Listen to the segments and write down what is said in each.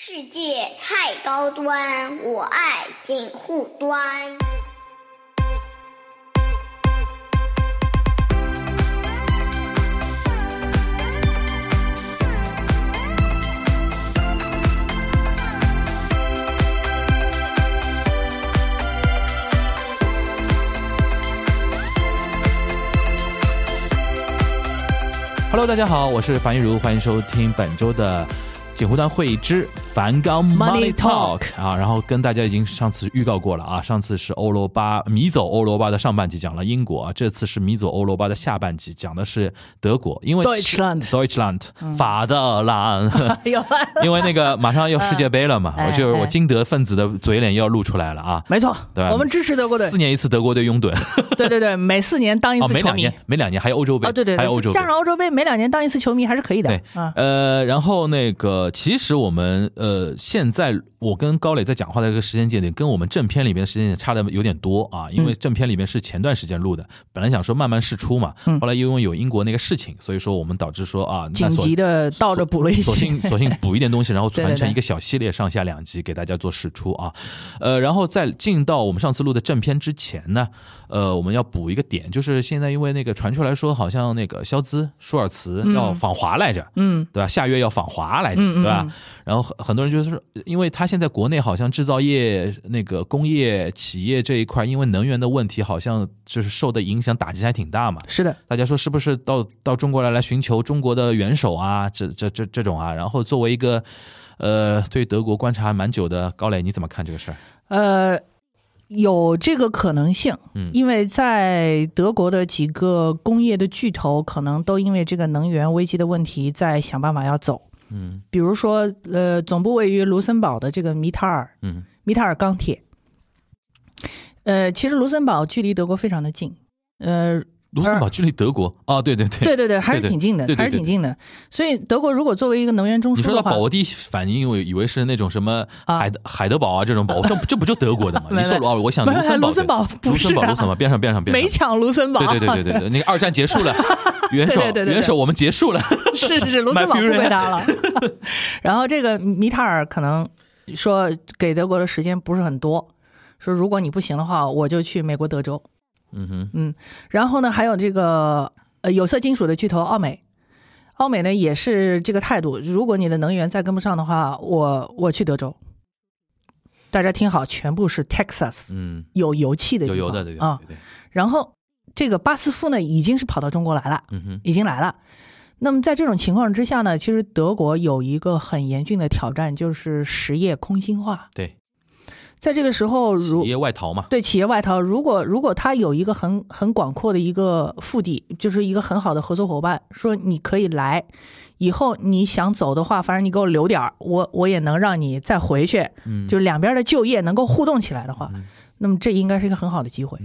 世界太高端，我爱锦护端。Hello，大家好，我是樊玉茹，欢迎收听本周的锦湖端会议之梵高 Money Talk 啊。然后跟大家已经上次预告过了啊，上次是欧罗巴迷走欧罗巴的上半集讲了英国啊，这次是迷走欧罗巴的下半集讲的是德国，因为 Deutschland Deutschland 法德兰，有，因为那个马上要世界杯了嘛，哎我就是我哎金德分子的嘴脸又要露出来了啊。没错，对吧？我们支持德国队四。年一次德国队拥趸，对对对，每四年当一哦，次球迷每两年。每两年还有欧洲杯，哦，对对对，还有欧洲杯加。上欧洲杯，每两年当一次球迷还是可以的对。啊，呃，然后那个，其实我们呃，现在我跟高磊在讲话的这个时间节点，跟我们正片里面的时间点差的有点多啊，因为正片里面是前段时间录的，本来想说慢慢试出嘛，嗯后来因为有英国那个事情，所以说我们导致说啊，那紧索急的倒着补了一索性。索性补一点东西，然后传成一个小系列，上下两集给大家做试出啊。呃，然后在进到我们上次录的正片之前呢，呃，我们要补一个点，就是现在因为那个传出来说，好像那个肖兹舒尔茨要访华来着，嗯，对吧？下月要访华来着，对吧嗯？然后很很多人就是说，因为他现在国内好像制造业、那个工业企业这一块，因为能源的问题，好像就是受的影响打击还挺大嘛。是的，大家说是不是到到中国来来寻求中国的元首啊？这这这这种啊？然后作为一个呃对德国观察蛮久的高磊，你怎么看这个事儿？呃，有这个可能性，嗯因为在德国的几个工业的巨头，可能都因为这个能源危机的问题，在想办法要走。嗯比如说，呃，总部位于卢森堡的这个米塔尔，嗯米塔尔钢铁。呃，其实卢森堡距离德国非常的近，呃，卢森堡距离德国啊，对对对，对对对，还是挺近的，还是挺近的。所以德国如果作为一个能源中你说枢的话，到宝我第一反应我以为是那种什么啊。海德、海德堡啊这种堡，我 这不就德国的吗？你说哦，我想卢森堡，卢森堡不是卢森堡，啊卢森堡边上边上边上，没抢卢森堡，对对对对对对，那个二战结束了，元首元首我们结束了，是是是，卢森堡不归他了。然后这个米塔尔可能说给德国的时间不是很多，说如果你不行的话，我就去美国德州。嗯哼，嗯然后呢，还有这个呃有色金属的巨头奥美，奥美呢也是这个态度，如果你的能源再跟不上的话，我我去德州。大家听好，全部是 Texas 嗯，有油气的地方有油的。对对，然后这个巴斯夫呢，已经是跑到中国来了。嗯哼，已经来了。那么在这种情况之下呢，其实德国有一个很严峻的挑战，就是实业空心化。对，在这个时候，如企业外逃嘛，对企业外逃，如果如果他有一个很很广阔的一个腹地，就是一个很好的合作伙伴，说你可以来，以后你想走的话，反正你给我留点儿，我我也能让你再回去，嗯，就是两边的就业能够互动起来的话，嗯那么这应该是一个很好的机会。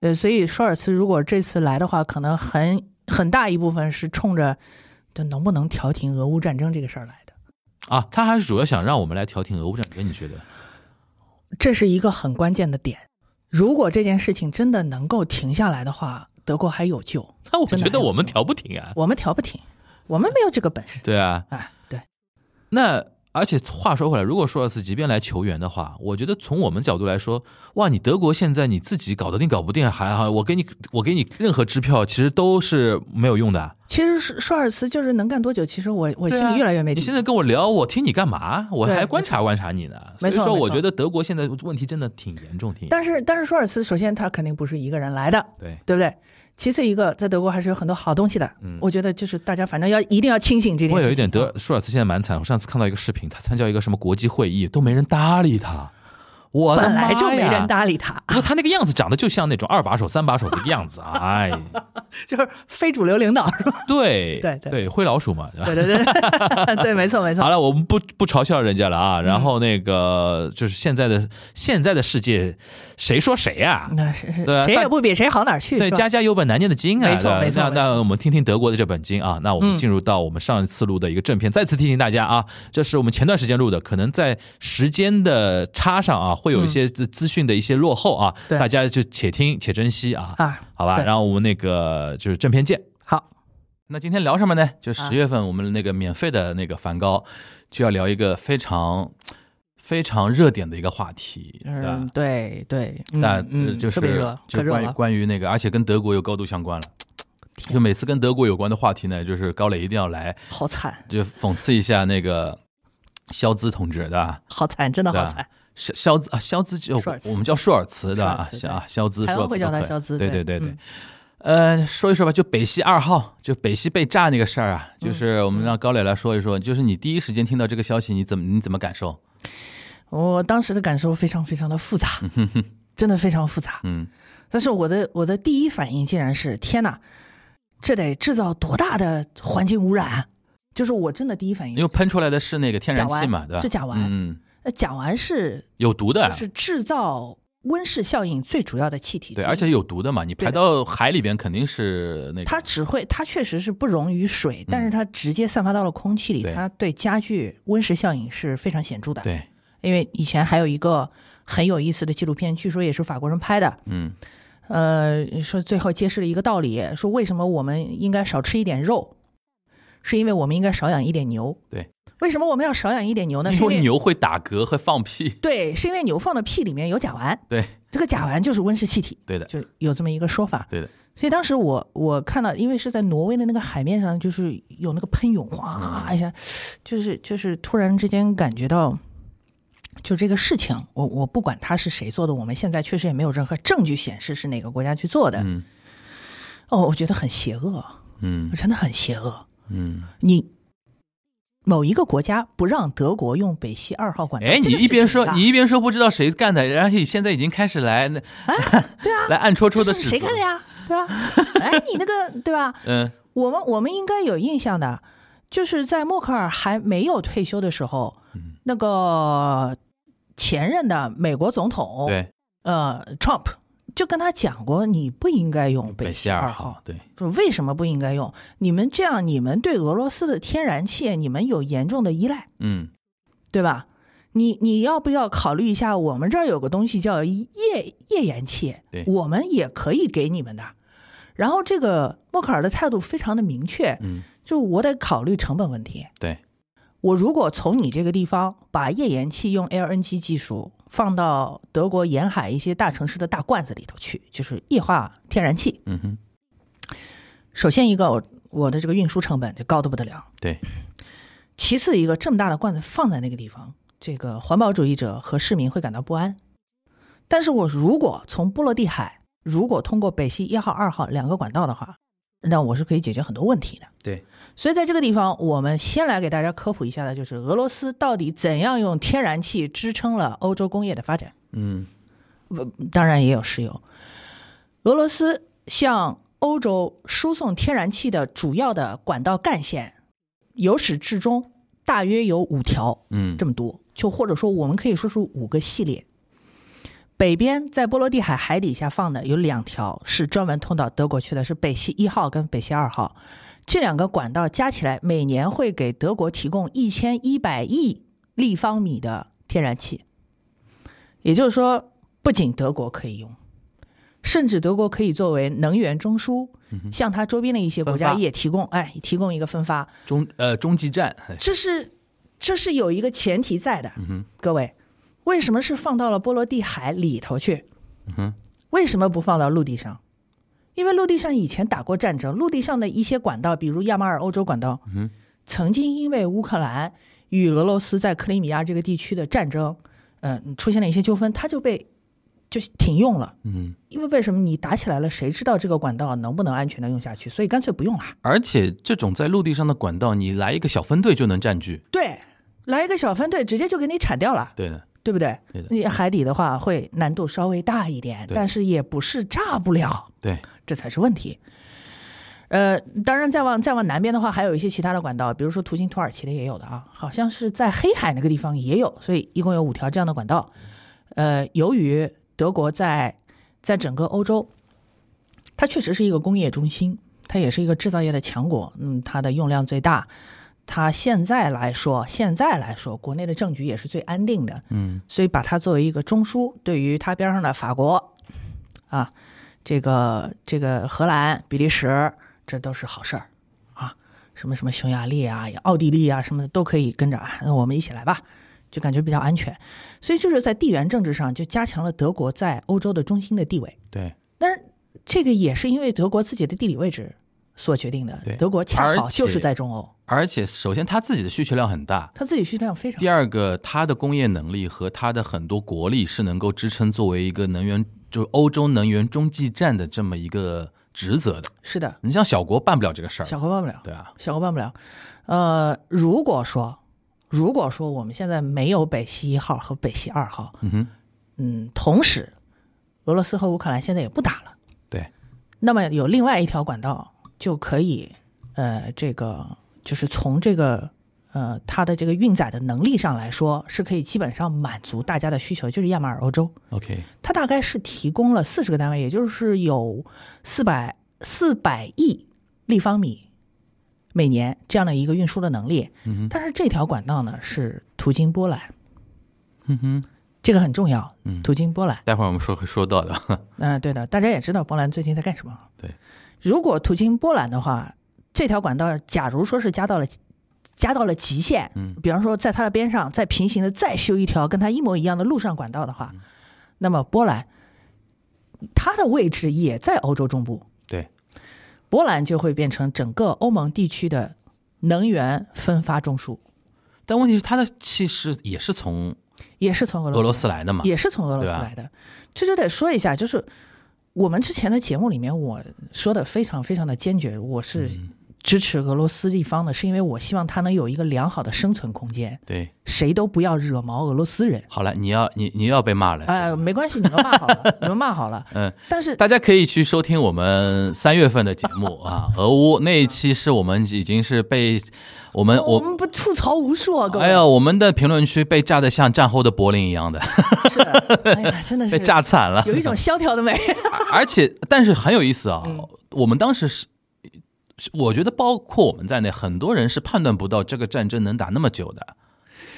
呃，所以舒尔茨如果这次来的话，可能很很大一部分是冲着就能不能调停俄乌战争这个事儿来的。啊，他还是主要想让我们来调停俄乌战争，你觉得？这是一个很关键的点。如果这件事情真的能够停下来的话，德国还有救。那我觉得我们调不停啊，我们调不停，我们没有这个本事。对啊，哎，对，那而且话说回来，如果舒尔茨即便来求援的话，我觉得从我们角度来说，哇，你德国现在你自己搞得定搞不定还好，我给你我给你任何支票，其实都是没有用的。其实舒舒尔茨就是能干多久，其实我我心里越来越没底。你现在跟我聊，我听你干嘛？我还观察观察你呢。所以说，没错我觉得德国现在问题真的挺严重，挺。但是但是舒尔茨首先他肯定不是一个人来的，对，对不对？其次一个，在德国还是有很多好东西的。嗯我觉得就是大家反正要一定要清醒这件事情。我有一点啊德舒尔茨现在蛮惨。我上次看到一个视频，他参加一个什么国际会议，都没人搭理他。我的本来就没人搭理他，不过他那个样子长得就像那种二把手、三把手的样子，哎，就是非主流领导是吧？对对对对，灰老鼠嘛，对？对对对，对，没错 没错。好了，我们不不嘲笑人家了啊。然后那个就是现在的现在的世界，谁说谁呀、那是是谁也不比谁好哪儿去，对，家家有本难念的经啊。没错没错那那我们听听德国的这本经啊。那我们嗯进入到我们上一次录的一个正片，再次提醒大家啊，这是我们前段时间录的，可能在时间的差上啊，会有一些资资讯的一些落后啊，大家就且听且珍惜啊，啊。好吧。然后我们那个就是正片见。好，那今天聊什么呢？就啊十月份我们那个免费的那个梵高，就要聊一个非常非常热点的一个话题，嗯，？对对，嗯那、就是特别热，就关于。关于那个，而且跟德国有高度相关了。就每次跟德国有关的话题呢，就是高磊一定要来，好惨，就讽刺一下那个肖兹同志，对吧？好惨，真的好惨。肖肖兹啊，肖兹就我们叫舒尔茨的啊啊，肖兹，舒尔茨台湾会叫他肖兹，对对对对。呃，说一说吧，就北溪二号，就北溪被炸那个事儿啊，嗯就是我们让高磊来说一说，就是你第一时间听到这个消息，你怎么你怎么感受？我当时的感受非常非常的复杂，真的非常复杂。嗯但是我的我的第一反应竟然是天哪，这得制造多大的环境污染啊！就是我真的第一反应因为喷出来的是那个天然气嘛，对吧？是甲烷嗯，呃，甲烷是有毒的，就是制造温室效应最主要的气体对，而且有毒的嘛，你排到海里边肯定是那个，它只会，它确实是不溶于水，但是它直接散发到了空气里，嗯它对加剧温室效应是非常显著的。对，因为以前还有一个很有意思的纪录片，据说也是法国人拍的，嗯呃，说最后揭示了一个道理，说为什么我们应该少吃一点肉，是因为我们应该少养一点牛。对，为什么我们要少养一点牛呢？是因因为为牛会打嗝会放屁，对，是因为牛放的屁里面有甲烷，对这个甲烷就是温室气体，对的，就有这么一个说法。对的，所以当时我我看到，因为是在挪威的那个海面上，就是有那个喷涌，哗嗯一下，就是就是突然之间感觉到，就这个事情，我我不管它是谁做的，我们现在确实也没有任何证据显示是哪个国家去做的。嗯哦，我觉得很邪恶，嗯真的很邪恶。嗯。你某一个国家不让德国用北溪二号管道，哎，你一边说你一边说不知道谁干的，然后你现在已经开始来那 对啊，来暗戳戳的指责谁干的呀？对吧？哎，你那个对吧？嗯我们我们应该有印象的，就是在默克尔还没有退休的时候，嗯那个前任的美国总统，，对，呃，Trump 就跟他讲过，你不应该用北溪二号，对，说为什么不应该用？你们这样，你们对俄罗斯的天然气，你们有严重的依赖，嗯对吧？你你要不要考虑一下？我们这儿有个东西叫页页岩气对，我们也可以给你们的。然后这个默克尔的态度非常的明确，嗯，就我得考虑成本问题。对，我如果从你这个地方把页岩气用 LNG 技术放到德国沿海一些大城市的大罐子里头去，就是液化天然气。嗯哼，首先一个，我我的这个运输成本就高的不得了。对，其次一个，这么大的罐子放在那个地方，这个环保主义者和市民会感到不安。但是我如果从波罗的海，如果通过北溪一号、二号两个管道的话，那我是可以解决很多问题的。对，所以在这个地方，我们先来给大家科普一下的，就是俄罗斯到底怎样用天然气支撑了欧洲工业的发展。嗯当然也有石油。俄罗斯向欧洲输送天然气的主要的管道干线，由始至终大约有五条，嗯这么多，就或者说我们可以说出五个系列。北边在波罗的海海底下放的有两条是专门通到德国去的，是北溪一号跟北溪二号。这两个管道加起来每年会给德国提供一千一百亿立方米的天然气，也就是说，不仅德国可以用，甚至德国可以作为能源中枢，向它周边的一些国家也提供，哎，提供一个分发。中呃中继站，这是这是有一个前提在的，各位，为什么是放到了波罗的海里头去？嗯为什么不放到陆地上？因为陆地上以前打过战争，陆地上的一些管道，比如亚马尔欧洲管道，嗯曾经因为乌克兰与俄罗斯在克里米亚这个地区的战争，嗯、出现了一些纠纷，它就被就停用了。嗯，因为为什么你打起来了，谁知道这个管道能不能安全的用下去？所以干脆不用了。而且这种在陆地上的管道，你来一个小分队就能占据，对，来一个小分队，直接就给你铲掉了。对的，对不对？你海底的话会难度稍微大一点，但是也不是炸不了，对，这才是问题。呃，当然再往再往南边的话，还有一些其他的管道，比如说途经土耳其的也有的啊，好像是在黑海那个地方也有，所以一共有五条这样的管道。呃，由于德国在在整个欧洲，它确实是一个工业中心，它也是一个制造业的强国，嗯，它的用量最大。它现在来说，现在来说，国内的政局也是最安定的，嗯所以把它作为一个中枢，对于它边上的法国，啊，这个这个荷兰、比利时，这都是好事儿啊。什么什么匈牙利啊、奥地利啊什么的都可以跟着啊，那我们一起来吧，就感觉比较安全。所以就是在地缘政治上就加强了德国在欧洲的中心的地位。对，但是这个也是因为德国自己的地理位置所决定的对。德国恰好就是在中欧，而且首先他自己的需求量很大，他自己需求量非常第二个他的工业能力和他的很多国力是能够支撑作为一个能源就是欧洲能源中继站的这么一个职责的。是的，你像小国办不了这个事儿，小国办不了。对啊，小国办不了。呃，如果说如果说我们现在没有北溪一号和北溪二号，嗯哼，嗯，同时俄罗斯和乌克兰现在也不打了，对，那么有另外一条管道就可以，呃，这个就是从这个呃它的这个运载的能力上来说，是可以基本上满足大家的需求，就是亚马尔欧洲，OK，它大概是提供了四十个单位，也就是有四百四百亿立方米每年这样的一个运输的能力。但是这条管道呢是途经波兰，嗯哼，这个很重要，嗯。途经波兰。待会儿我们说会说到的，嗯、对的，大家也知道波兰最近在干什么。对，如果途经波兰的话，这条管道假如说是加到了加到了极限，嗯，比方说在它的边上再平行的再修一条跟它一模一样的陆上管道的话，嗯。那么波兰它的位置也在欧洲中部，对，波兰就会变成整个欧盟地区的能源分发中枢，但问题是它的气势也是从也是从俄俄罗斯斯来的嘛，也是从俄罗斯来的，这就得说一下，就是我们之前的节目里面我说的非常非常的坚决，我是支持俄罗斯一方的，是因为我希望他能有一个良好的生存空间，对，谁都不要惹毛俄罗斯人。好了，你要你你要被骂了，哎、没关系，你们骂好了，你们骂好了。嗯，但是大家可以去收听我们三月份的节目啊，俄乌那一期是我们已经是被我们我我。们不吐槽无数啊，各位。哎呀，我们的评论区被炸的像战后的柏林一样的，是的，哎呀，真的是 被炸惨了。有一种萧条的美。而且，但是很有意思啊，嗯我们当时是，我觉得包括我们在内，很多人是判断不到这个战争能打那么久的，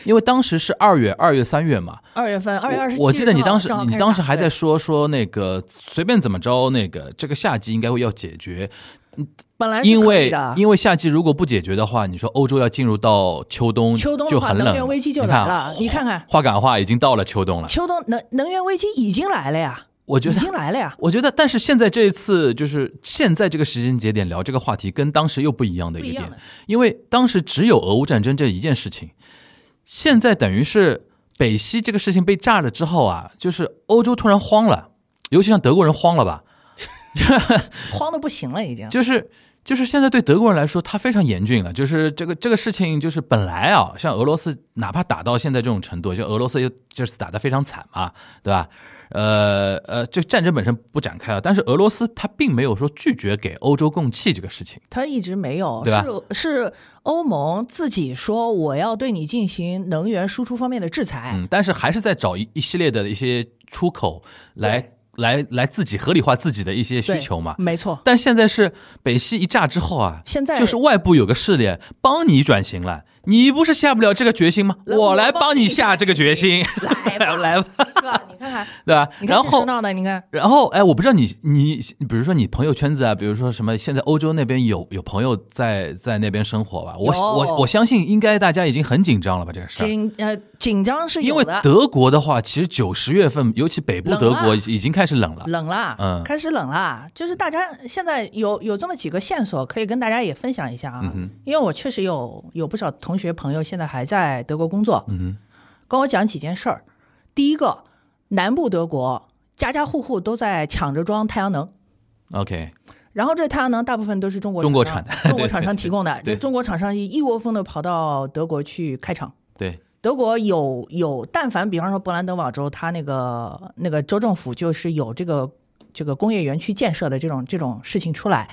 因为当时是二月、二月、三月嘛。二月份，二月二十七，我我记得你当时你当时还在说说那个随便怎么着，那个这个夏季应该会要解决，本来是因为因为夏季如果不解决的话，你说欧洲要进入到秋冬，秋冬，就很冷，能源危机就你看来了。你看看，话赶话已经到了秋冬了，秋冬能能源危机已经来了呀，已我觉得经来了呀。我觉得，但是现在这一次就是现在这个时间节点聊这个话题，跟当时又不一样的一个点因为当时只有俄乌战争这一件事情，现在等于是北溪这个事情被炸了之后啊，就是欧洲突然慌了，尤其像德国人慌了吧，慌的不行了，已经。就是就是现在对德国人来说，他非常严峻了。就是这个这个事情，就是本来啊，像俄罗斯哪怕打到现在这种程度，就俄罗斯又这次打得非常惨嘛，对吧？呃呃，这个战争本身不展开啊，但是俄罗斯他并没有说拒绝给欧洲供气这个事情。他一直没有，对吧是是欧盟自己说我要对你进行能源输出方面的制裁，嗯，但是还是在找一一系列的一些出口来来来自己合理化自己的一些需求嘛。没错。但现在是北溪一炸之后啊，现在就是外部有个势力帮你转型了，你不是下不了这个决心吗？来我来帮你下这个决心，来吧 来吧，是吧？你看看，对吧？然后这热闹的，你看，然后，哎，我不知道你你，比如说你朋友圈子啊，比如说什么，现在欧洲那边有有朋友在在那边生活吧？我我我相信应该大家已经很紧张了吧？这个事儿，紧呃紧张是因为，德国的话，其实九十月份，尤其北部德国已经开始冷了。冷了，嗯开始冷了。就是大家现在有有这么几个线索，可以跟大家也分享一下啊。嗯因为我确实有有不少同学朋友现在还在德国工作，嗯，跟我讲几件事儿。第一个，南部德国家家户户都在抢着装太阳能。OK，然后这太阳能大部分都是中国中国厂产的商中国厂商提供的，就中国厂商一窝蜂的跑到德国去开厂。对，德国有有，但凡比方说勃兰登堡州，它那个那个州政府就是有这个这个工业园区建设的这种这种事情出来，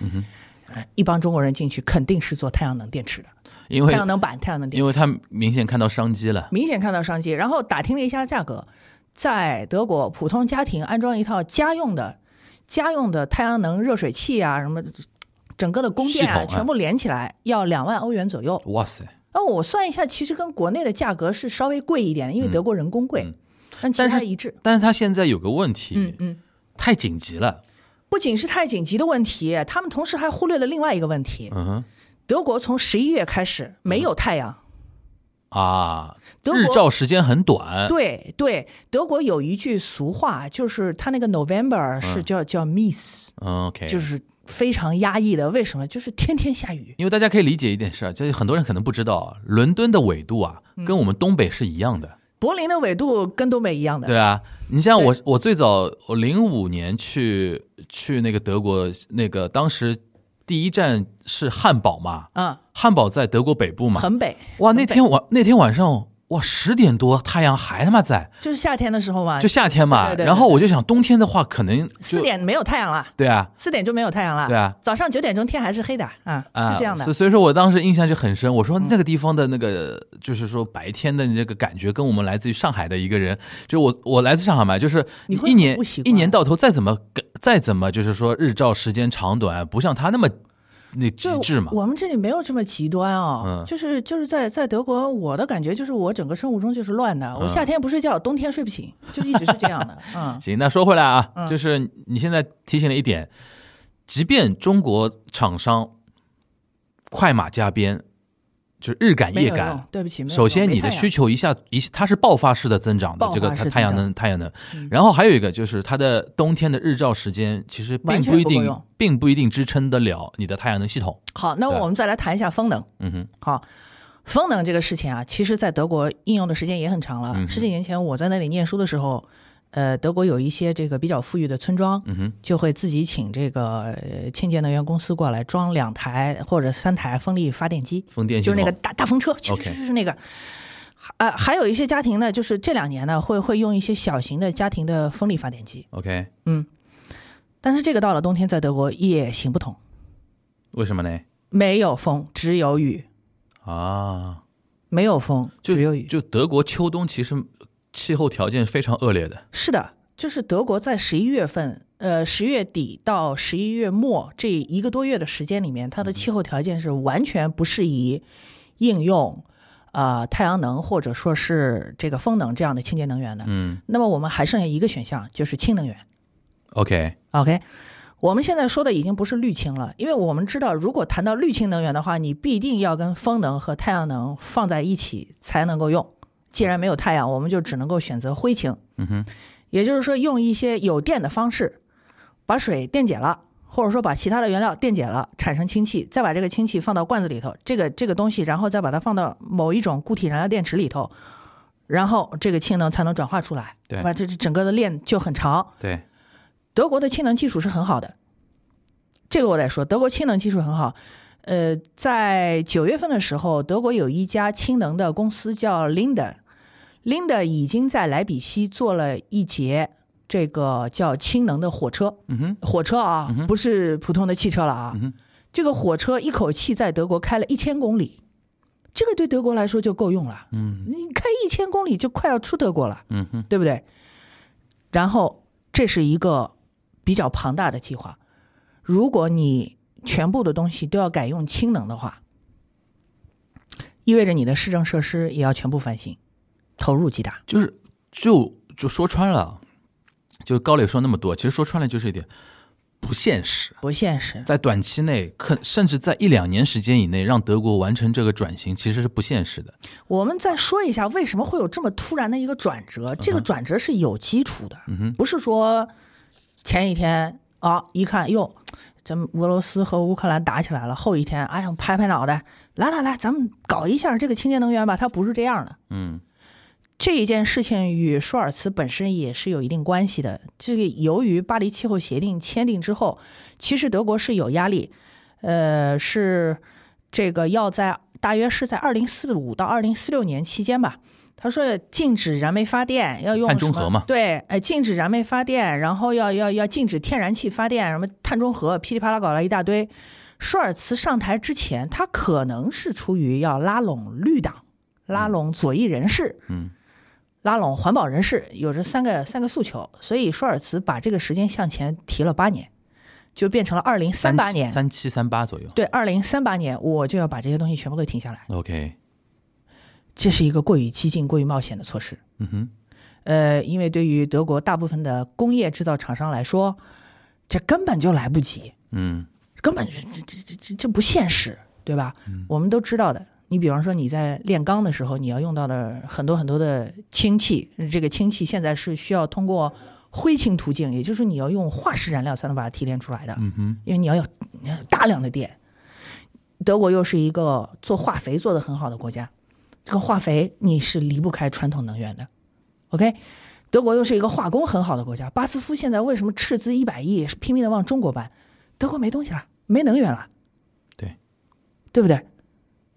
一帮中国人进去肯定是做太阳能电池的，因为太阳能板、太阳能电池，因为他明显看到商机了。明显看到商机。然后打听了一下价格，在德国普通家庭安装一套家用的家用的太阳能热水器啊，什么整个的供电啊全部连起来要两万欧元左右。哇塞！那我算一下，其实跟国内的价格是稍微贵一点的，因为德国人工贵，嗯但其他一致。但是他现在有个问题，嗯嗯，太紧急了。不仅是太紧急的问题，他们同时还忽略了另外一个问题。嗯哼，德国从十一月开始没有太阳，啊，德国日照时间很短，对对，德国有一句俗话，就是他那个 November 是叫、叫 Miss，嗯，OK，就是非常压抑的。为什么？就是天天下雨。因为大家可以理解一点事啊，就是很多人可能不知道，伦敦的纬度啊，嗯跟我们东北是一样的。柏林的纬度跟东北一样的，对啊，你像我，我最早我零五年去去那个德国，那个当时第一站是汉堡嘛，嗯，汉堡在德国北部嘛。很北。哇，那天晚那天晚上哇十点多太阳还他妈在，就是夏天的时候嘛，就夏天嘛。对对对然后我就想冬天的话可能四点没有太阳了，对啊四点就没有太阳了。对啊早上九点钟天还是黑的啊，啊，是这样的嗯所以。说我当时印象就很深。我说那个地方的那个就是说白天的那个感觉，跟我们来自于上海的一个人，就我我来自上海嘛，就是一年一年到头再怎么再怎么就是说日照时间长短，不像他那么那极就致嘛。我们这里没有这么极端哦，嗯就是就是在在德国，我的感觉就是我整个生物钟就是乱的，我嗯夏天不睡觉，冬天睡不醒，就一直是这样的。嗯，行，那说回来啊，嗯就是你现在提醒了一点，即便中国厂商快马加鞭，就是日赶夜赶没有用，，对不起，首先，你的需求一下一它是爆发式的增长的，这个它太阳能太阳能嗯。然后还有一个就是它的冬天的日照时间其实并不一定并不一定支撑得了你的太阳能系统。好，那我们再来谈一下风能。嗯哼，好，风能这个事情啊，其实在德国应用的时间也很长了。十几年前我在那里念书的时候，呃，德国有一些这个比较富裕的村庄，就会自己请这个呃清洁能源公司过来装两台或者三台风力发电机，风电就是那个大大风车，就是就是那个。啊，还有一些家庭呢，就是这两年呢，会会用一些小型的家庭的风力发电机，OK，嗯，但是这个到了冬天，在德国也行不通，为什么呢？没有风，只有雨，啊，没有风，就只有雨。就德国秋冬其实气候条件非常恶劣的。是的，就是德国在十一月份，呃，十月底到十一月末这一个多月的时间里面，它的气候条件是完全不适宜应用呃太阳能或者说是这个风能这样的清洁能源的。嗯那么我们还剩下一个选项，就是氢能源。，OK，OK，我们现在说的已经不是绿氢了，因为我们知道，如果谈到绿氢能源的话，你必定要跟风能和太阳能放在一起才能够用。既然没有太阳，我们就只能够选择灰氢。嗯哼，也就是说，用一些有电的方式，把水电解了，或者说把其他的原料电解了，产生氢气，再把这个氢气放到罐子里头，这个这个东西，然后再把它放到某一种固体燃料电池里头，然后这个氢能才能转化出来，对吧？这这整个的链就很长。对，德国的氢能技术是很好的，这个我得说，德国氢能技术很好。呃，在九月份的时候，德国有一家氢能的公司叫 Linde，Linde 已经在莱比锡做了一节这个叫氢能的火车，嗯哼，火车啊嗯，不是普通的汽车了啊。这个火车一口气在德国开了一千公里，这个对德国来说就够用了。嗯你开一千公里就快要出德国了。嗯哼，对不对？然后这是一个比较庞大的计划，如果你全部的东西都要改用氢能的话，意味着你的市政设施也要全部翻新，投入极大。就是就就说穿了，就高磊说那么多，其实说穿了就是一点不现实。不现实。在短期内，可甚至在一两年时间以内，让德国完成这个转型，其实是不现实的。我们再说一下，为什么会有这么突然的一个转折？这个转折是有基础的，嗯，不是说前一天啊一看哟，咱们俄罗斯和乌克兰打起来了，后一天哎呀拍拍脑袋，来来来，咱们搞一下这个清洁能源吧。它不是这样的。嗯这一件事情与舒尔茨本身也是有一定关系的。这个由于巴黎气候协定签订之后，其实德国是有压力，呃，是这个要在大约是在二零四五到二零四六年期间吧。他说禁止燃煤发电，要用碳中和嘛对，哎，禁止燃煤发电，然后要要要禁止天然气发电，什么碳中和，噼里啪啦搞了一大堆。舒尔茨上台之前，他可能是出于要拉拢绿党、拉拢左翼人士，嗯拉拢环保人士，有这三个三个诉求，所以舒尔茨把这个时间向前提了八年，就变成了二零三八年。三七三八左右。对，二零三八年我就要把这些东西全部都停下来，OK，这是一个过于激进、过于冒险的措施。嗯哼，呃，因为对于德国大部分的工业制造厂商来说，这根本就来不及，嗯根本就这这这这这不现实。对吧？我们都知道的。你比方说你在炼钢的时候，你要用到的很多很多的氢气，这个氢气现在是需要通过灰氢途径，也就是你要用化石燃料才能把它提炼出来的。嗯哼，因为你要有你要有大量的电。德国又是一个做化肥做得很好的国家，这个化肥你是离不开传统能源的。OK，德国又是一个化工很好的国家，巴斯夫现在为什么斥资一百亿拼命的往中国搬？德国没东西了，没能源了，对，对不对？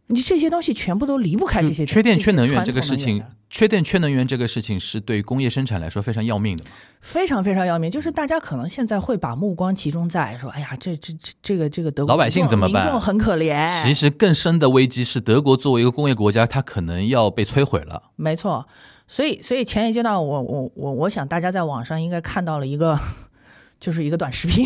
你这些东西全部都离不开这些嗯缺电缺能源源这个事情，缺电缺能源这个事情是对工业生产来说非常要命的嘛。非常非常要命。就是大家可能现在会把目光集中在说，哎呀，这这这这个这个德国老百姓怎么办民众很可怜。其实更深的危机是德国作为一个工业国家，它可能要被摧毁了。没错，所以所以前一阶段我我我我想大家在网上应该看到了一个，就是一个短视频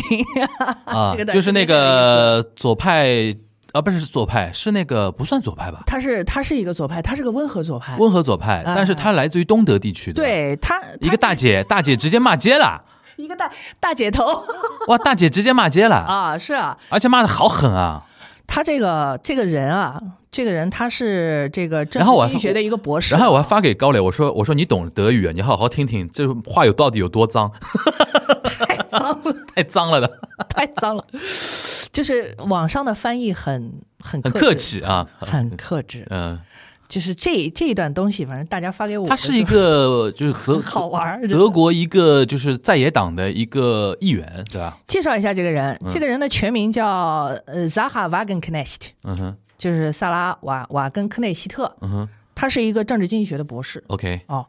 啊 就是那个左派啊，不是左派，是那个不算左派吧？他是他是一个左派，他是个温和左派。温和左派，啊但是他来自于东德地区的。，对他一个大姐，大姐直接骂街了，一个大大姐头哇，大姐直接骂街了，啊，是啊，而且骂的好狠啊！他这个这个人啊，这个人他是这个政然后我还治经济学的一个博士，然后我还发给高磊，我说我说你懂德语啊，你好好听听，这话有到底有多脏，太脏了，太脏了的，太脏了，就是网上的翻译很很很客，气啊，很克制，嗯，就是这这一段东西，反正大家发给我他是一个 就是很好玩儿德国一个就是在野党的一个议员，对吧？介绍一下这个人，嗯。这个人的全名叫呃 Zaha Wagenknecht，嗯哼，就是萨拉瓦瓦根克内希特，嗯哼。他是一个政治经济学的博士。，OK，哦，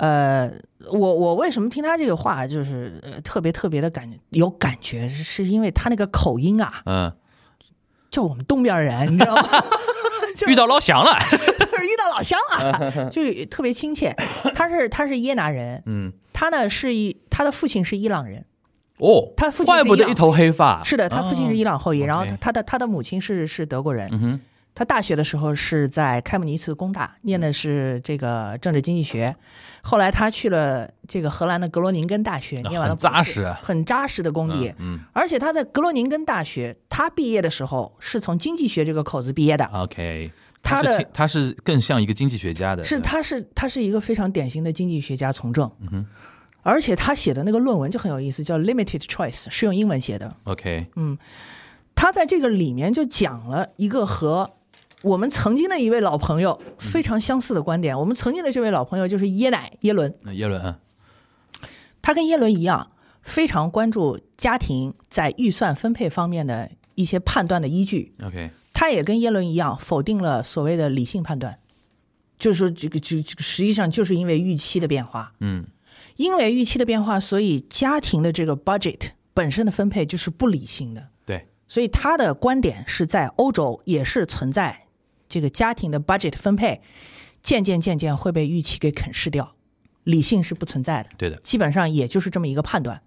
呃，我我为什么听他这个话就是呃特别特别的感有感觉，是是因为他那个口音啊，嗯，就我们东边人，你知道吗？就是遇到老乡了，就是遇到老乡了，就特别亲切。他是他是耶拿人，嗯，他呢是一他的父亲是伊朗人，哦，他父亲怪不得一头黑发，是的，他父亲是伊朗后裔，哦然后他的他的母亲是是德国人。嗯，他大学的时候是在开姆尼茨工大念的是这个政治经济学，后来他去了这个荷兰的格罗宁根大学，念完了很扎实啊。很扎实的功底。嗯而且他在格罗宁根大学，他毕业的时候是从经济学这个口子毕业的，，OK，他的是他是更像一个经济学家的，是他是他是一个非常典型的经济学家从政。嗯而且他写的那个论文就很有意思，叫 Limited Choice，是用英文写的。OK，嗯。他在这个里面就讲了一个和我们曾经的一位老朋友非常相似的观点。我们曾经的这位老朋友就是耶奶耶伦，那耶伦，嗯他跟耶伦一样，非常关注家庭在预算分配方面的一些判断的依据。，OK，他也跟耶伦一样，否定了所谓的理性判断，就是说这个这这个实际上就是因为预期的变化，嗯因为预期的变化，所以家庭的这个 budget 本身的分配就是不理性的。对，所以他的观点是在欧洲也是存在这个家庭的 budget 分配，渐渐渐渐会被预期给啃噬掉，理性是不存在的，对的，基本上也就是这么一个判断。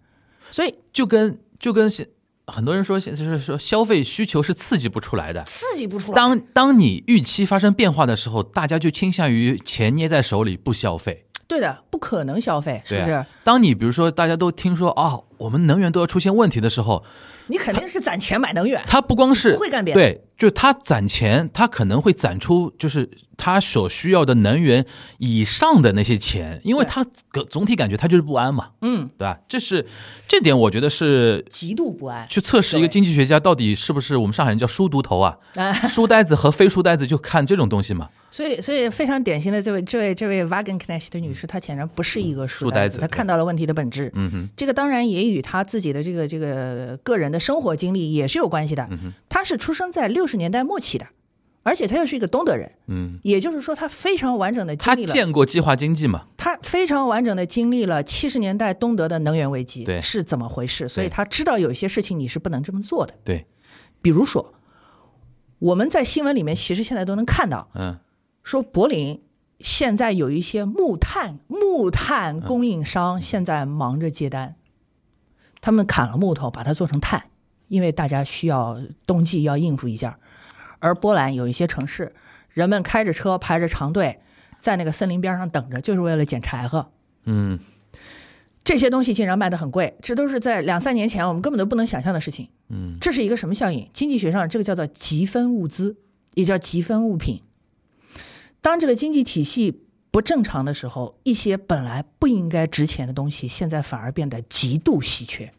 所以就跟就跟现很多人说，现就是说消费需求是刺激不出来的。刺激不出来。当当你预期发生变化的时候，大家就倾向于钱捏在手里不消费。对的，不可能消费，是不是？当你比如说大家都听说啊、我们能源都要出现问题的时候，你肯定是攒钱买能源，他不光是不会干别的对，就他攒钱，他可能会攒出就是他所需要的能源以上的那些钱，因为他个总体感觉他就是不安嘛，嗯，对吧？这是这点，我觉得是极度不安。去测试一个经济学家到底是不是我们上海人叫书读头啊，哎，书呆子和非书呆子就看这种东西嘛。所以，所以非常典型的这位、这位、这位 Wagenknecht 的女士，她显然不是一个书呆子，她看到了问题的本质。嗯哼，这个当然也与她自己的这个这个个人的生活经历也是有关系的。她是出生在六十年代末期的，而且她又是一个东德人，嗯，也就是说，她非常完整的经历了，见过计划经济嘛？她非常完整的经历了七十年代东德的能源危机对。是怎么回事，所以对。她知道有一些事情你是不能这么做的。对，比如说，我们在新闻里面其实现在都能看到，嗯说柏林现在有一些木炭木炭供应商现在忙着接单，他们砍了木头把它做成炭，因为大家需要冬季要应付一下。而波兰有一些城市，人们开着车排着长队，在那个森林边上等着，就是为了捡柴禾。嗯这些东西竟然卖得很贵，这都是在两三年前我们根本都不能想象的事情。嗯这是一个什么效应？经济学上这个叫做积分物资，也叫积分物品。当这个经济体系不正常的时候，一些本来不应该值钱的东西，现在反而变得极度稀缺。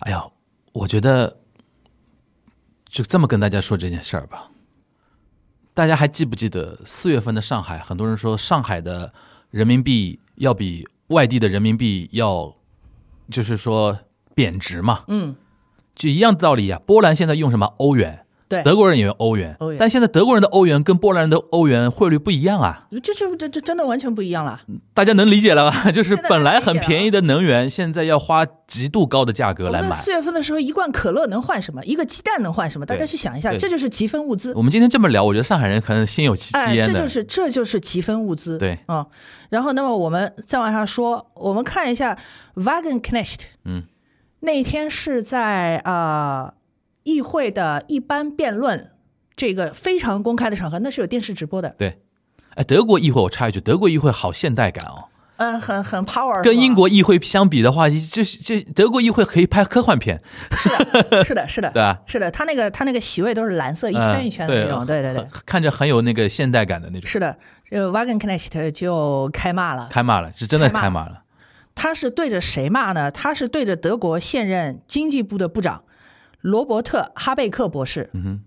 哎呀，我觉得就这么跟大家说这件事儿吧。大家还记不记得四月份的上海？很多人说上海的人民币要比外地的人民币要，就是说贬值嘛。嗯，就一样的道理呀、波兰现在用什么欧元？对，德国人也用欧元，欧元但现在德国人的欧元跟波兰人的欧元汇率不一样啊，这这这这真的完全不一样了。大家能理解了吧？就是本来很便宜的能源，现在要花极度高的价格来买。四月份的时候，一罐可乐能换什么？一个鸡蛋能换什么？大家去想一下，这就是积分物资。我们今天这么聊，我觉得上海人可能心有戚戚哎，焉的。这就是这就是积分物资。对，嗯，然后那么我们再往下说，我们看一下 Wagenknecht，嗯，那天是在啊、呃议会的一般辩论这个非常公开的场合，那是有电视直播的，对，哎，德国议会我插一句，德国议会好现代感哦，嗯、很很 power，跟英国议会相比的话，这这德国议会可以拍科幻片，是的，是的，是的对吧？是的，他那个他那个席位都是蓝色，一圈一圈的那种，对对对。很看着很有那个现代感的那种。是的，这个 Wagenknecht 就开骂了。开骂了，是真的开骂了。他是对着谁骂呢？他是对着德国现任经济部的部长罗伯特·哈贝克博士。嗯哼，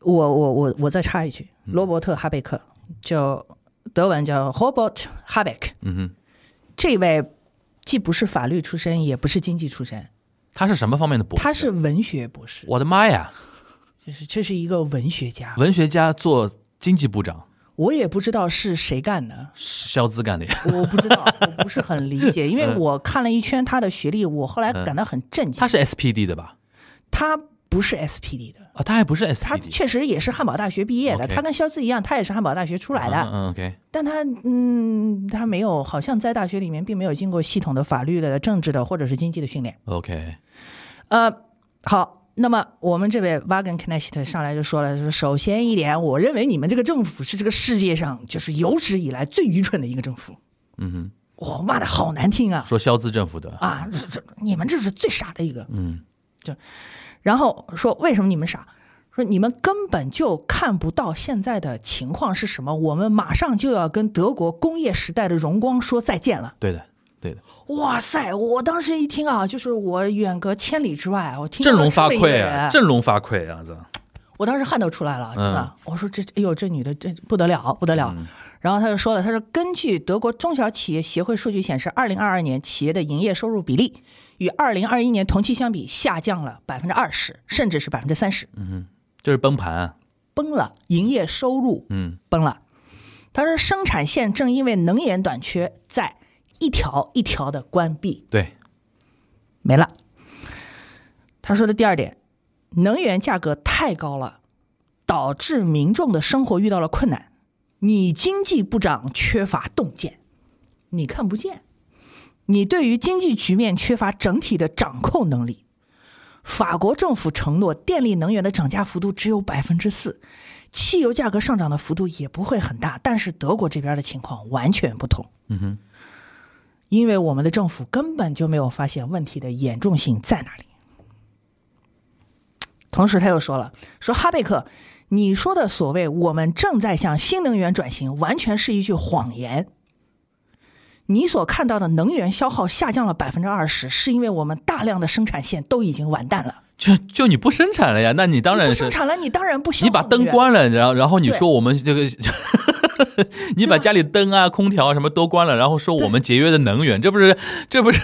我我我我再插一句，罗伯特·哈贝克，叫德文叫 Robert Habeck，嗯哼，这位既不是法律出身，也不是经济出身，他是什么方面的博士？他是文学博士，我的妈呀，就是这是一个文学家。文学家做经济部长，我也不知道是谁干的，肖兹干的呀。我不知道，我不是很理解，因为我看了一圈他的学历，我后来感到很震惊。他是 SPD 的吧？他不是 SPD 的，啊，他还不是 SPD 他。确实也是汉堡大学毕业的，他跟肖兹一样，他也是汉堡大学出来的，嗯嗯，OK，但他嗯，他没有，好像在大学里面并没有经过系统的法律的、政治的或者是经济的训练。OK，呃，好，那么我们这位 Wagenknecht 上来就说了，说首先一点，我认为你们这个政府是这个世界上就是有史以来最愚蠢的一个政府。嗯哼，我骂的好难听啊！说肖兹政府的，啊，这这你们这是最傻的一个。嗯就然后说为什么你们傻？说你们根本就看不到现在的情况是什么，我们马上就要跟德国工业时代的荣光说再见了。对的，对的，哇塞！我当时一听啊，就是我远隔千里之外，我听振聋发聩啊，振聋发聩啊，这，我当时汗都出来了，真的。嗯我说这，哎呦，这女的这不得了，不得了。然后他就说了，他说根据德国中小企业协会数据显示，二零二二年企业的营业收入比例与二零二一年同期相比下降了百分之二十，甚至是百分之三十，嗯就是崩盘啊，崩了，营业收入嗯崩了。他说生产线正因为能源短缺，在一条一条的关闭，对，没了。他说的第二点，能源价格太高了，导致民众的生活遇到了困难。你经济部长缺乏洞见，你看不见，你对于经济局面缺乏整体的掌控能力。法国政府承诺电力能源的涨价幅度只有百分之四，汽油价格上涨的幅度也不会很大，但是德国这边的情况完全不同。嗯哼，因为我们的政府根本就没有发现问题的严重性在哪里。同时，他又说了，说哈贝克，你说的所谓我们正在向新能源转型，完全是一句谎言。你所看到的能源消耗下降了百分之二十，是因为我们大量的生产线都已经完蛋了。就就你不生产了呀，那你当然不生产了，你当然不行你把灯关了，然后然后你说我们这个，你把家里灯啊、空调啊什么都关了，然后说我们节约的能源，这不是这不是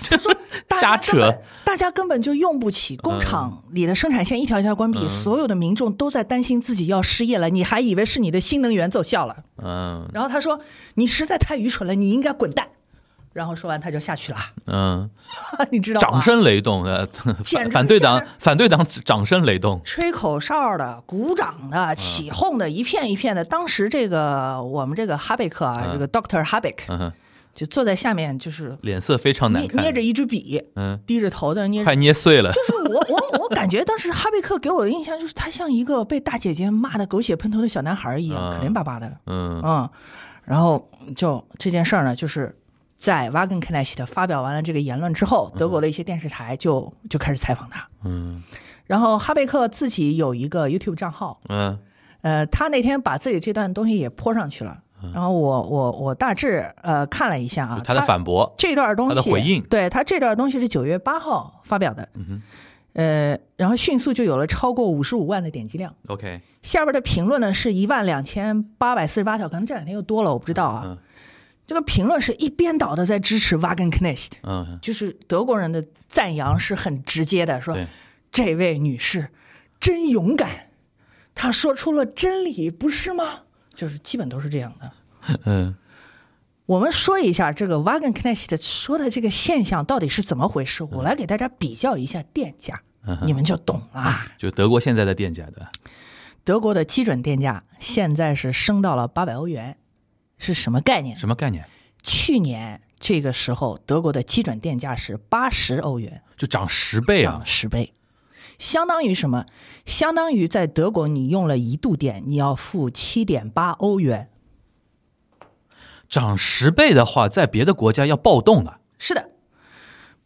这不是大瞎扯？大家根本就用不起工厂里的生产线一条一条关闭，所有的民众都在担心自己要失业了，你还以为是你的新能源奏效了。嗯然后他说：“你实在太愚蠢了，你应该滚蛋。”然后说完他就下去了，嗯，你知道吗？掌声雷动，呃，简直反反对党反对党掌声雷动，吹口哨的、鼓掌的、起哄的，一片一片的。当时这个我们这个哈贝克啊，嗯。这个 Doctor 哈贝克就坐在下面，就是脸色非常难看，捏捏着一支笔，嗯，低着头的捏。快捏碎了，就是我我 我感觉当时哈贝克给我的印象就是他像一个被大姐姐骂的狗血喷头的小男孩一样，嗯。可怜巴巴的，嗯。嗯，然后就这件事儿呢，就是在 Wagenknecht 发表完了这个言论之后，德国的一些电视台就就开始采访他。嗯。然后哈贝克自己有一个 YouTube 账号，嗯。呃，他那天把自己这段东西也泼上去了。然后我我我大致呃看了一下啊，嗯他的反驳，这段东西，他的回应。对他这段东西是九月八号发表的，嗯哼。呃，然后迅速就有了超过五十五万的点击量。，OK，下边的评论呢是一万两千八百四十八条，可能这两天又多了，我不知道啊。嗯这个评论是一边倒的在支持 Wagenknecht，嗯，就是德国人的赞扬是很直接的，说这位女士真勇敢，她说出了真理，不是吗？就是基本都是这样的。嗯。我们说一下这个 Wagenknecht 说的这个现象到底是怎么回事，我来给大家比较一下电价，嗯你们就懂了。就德国现在的电价的，德国的基准电价现在是升到了八百欧元，是什么概念？什么概念？去年这个时候，德国的基准电价是八十欧元，就涨十倍啊涨！十倍，相当于什么？相当于在德国你用了一度电，你要付七点八欧元。涨十倍的话，在别的国家要暴动的。是的，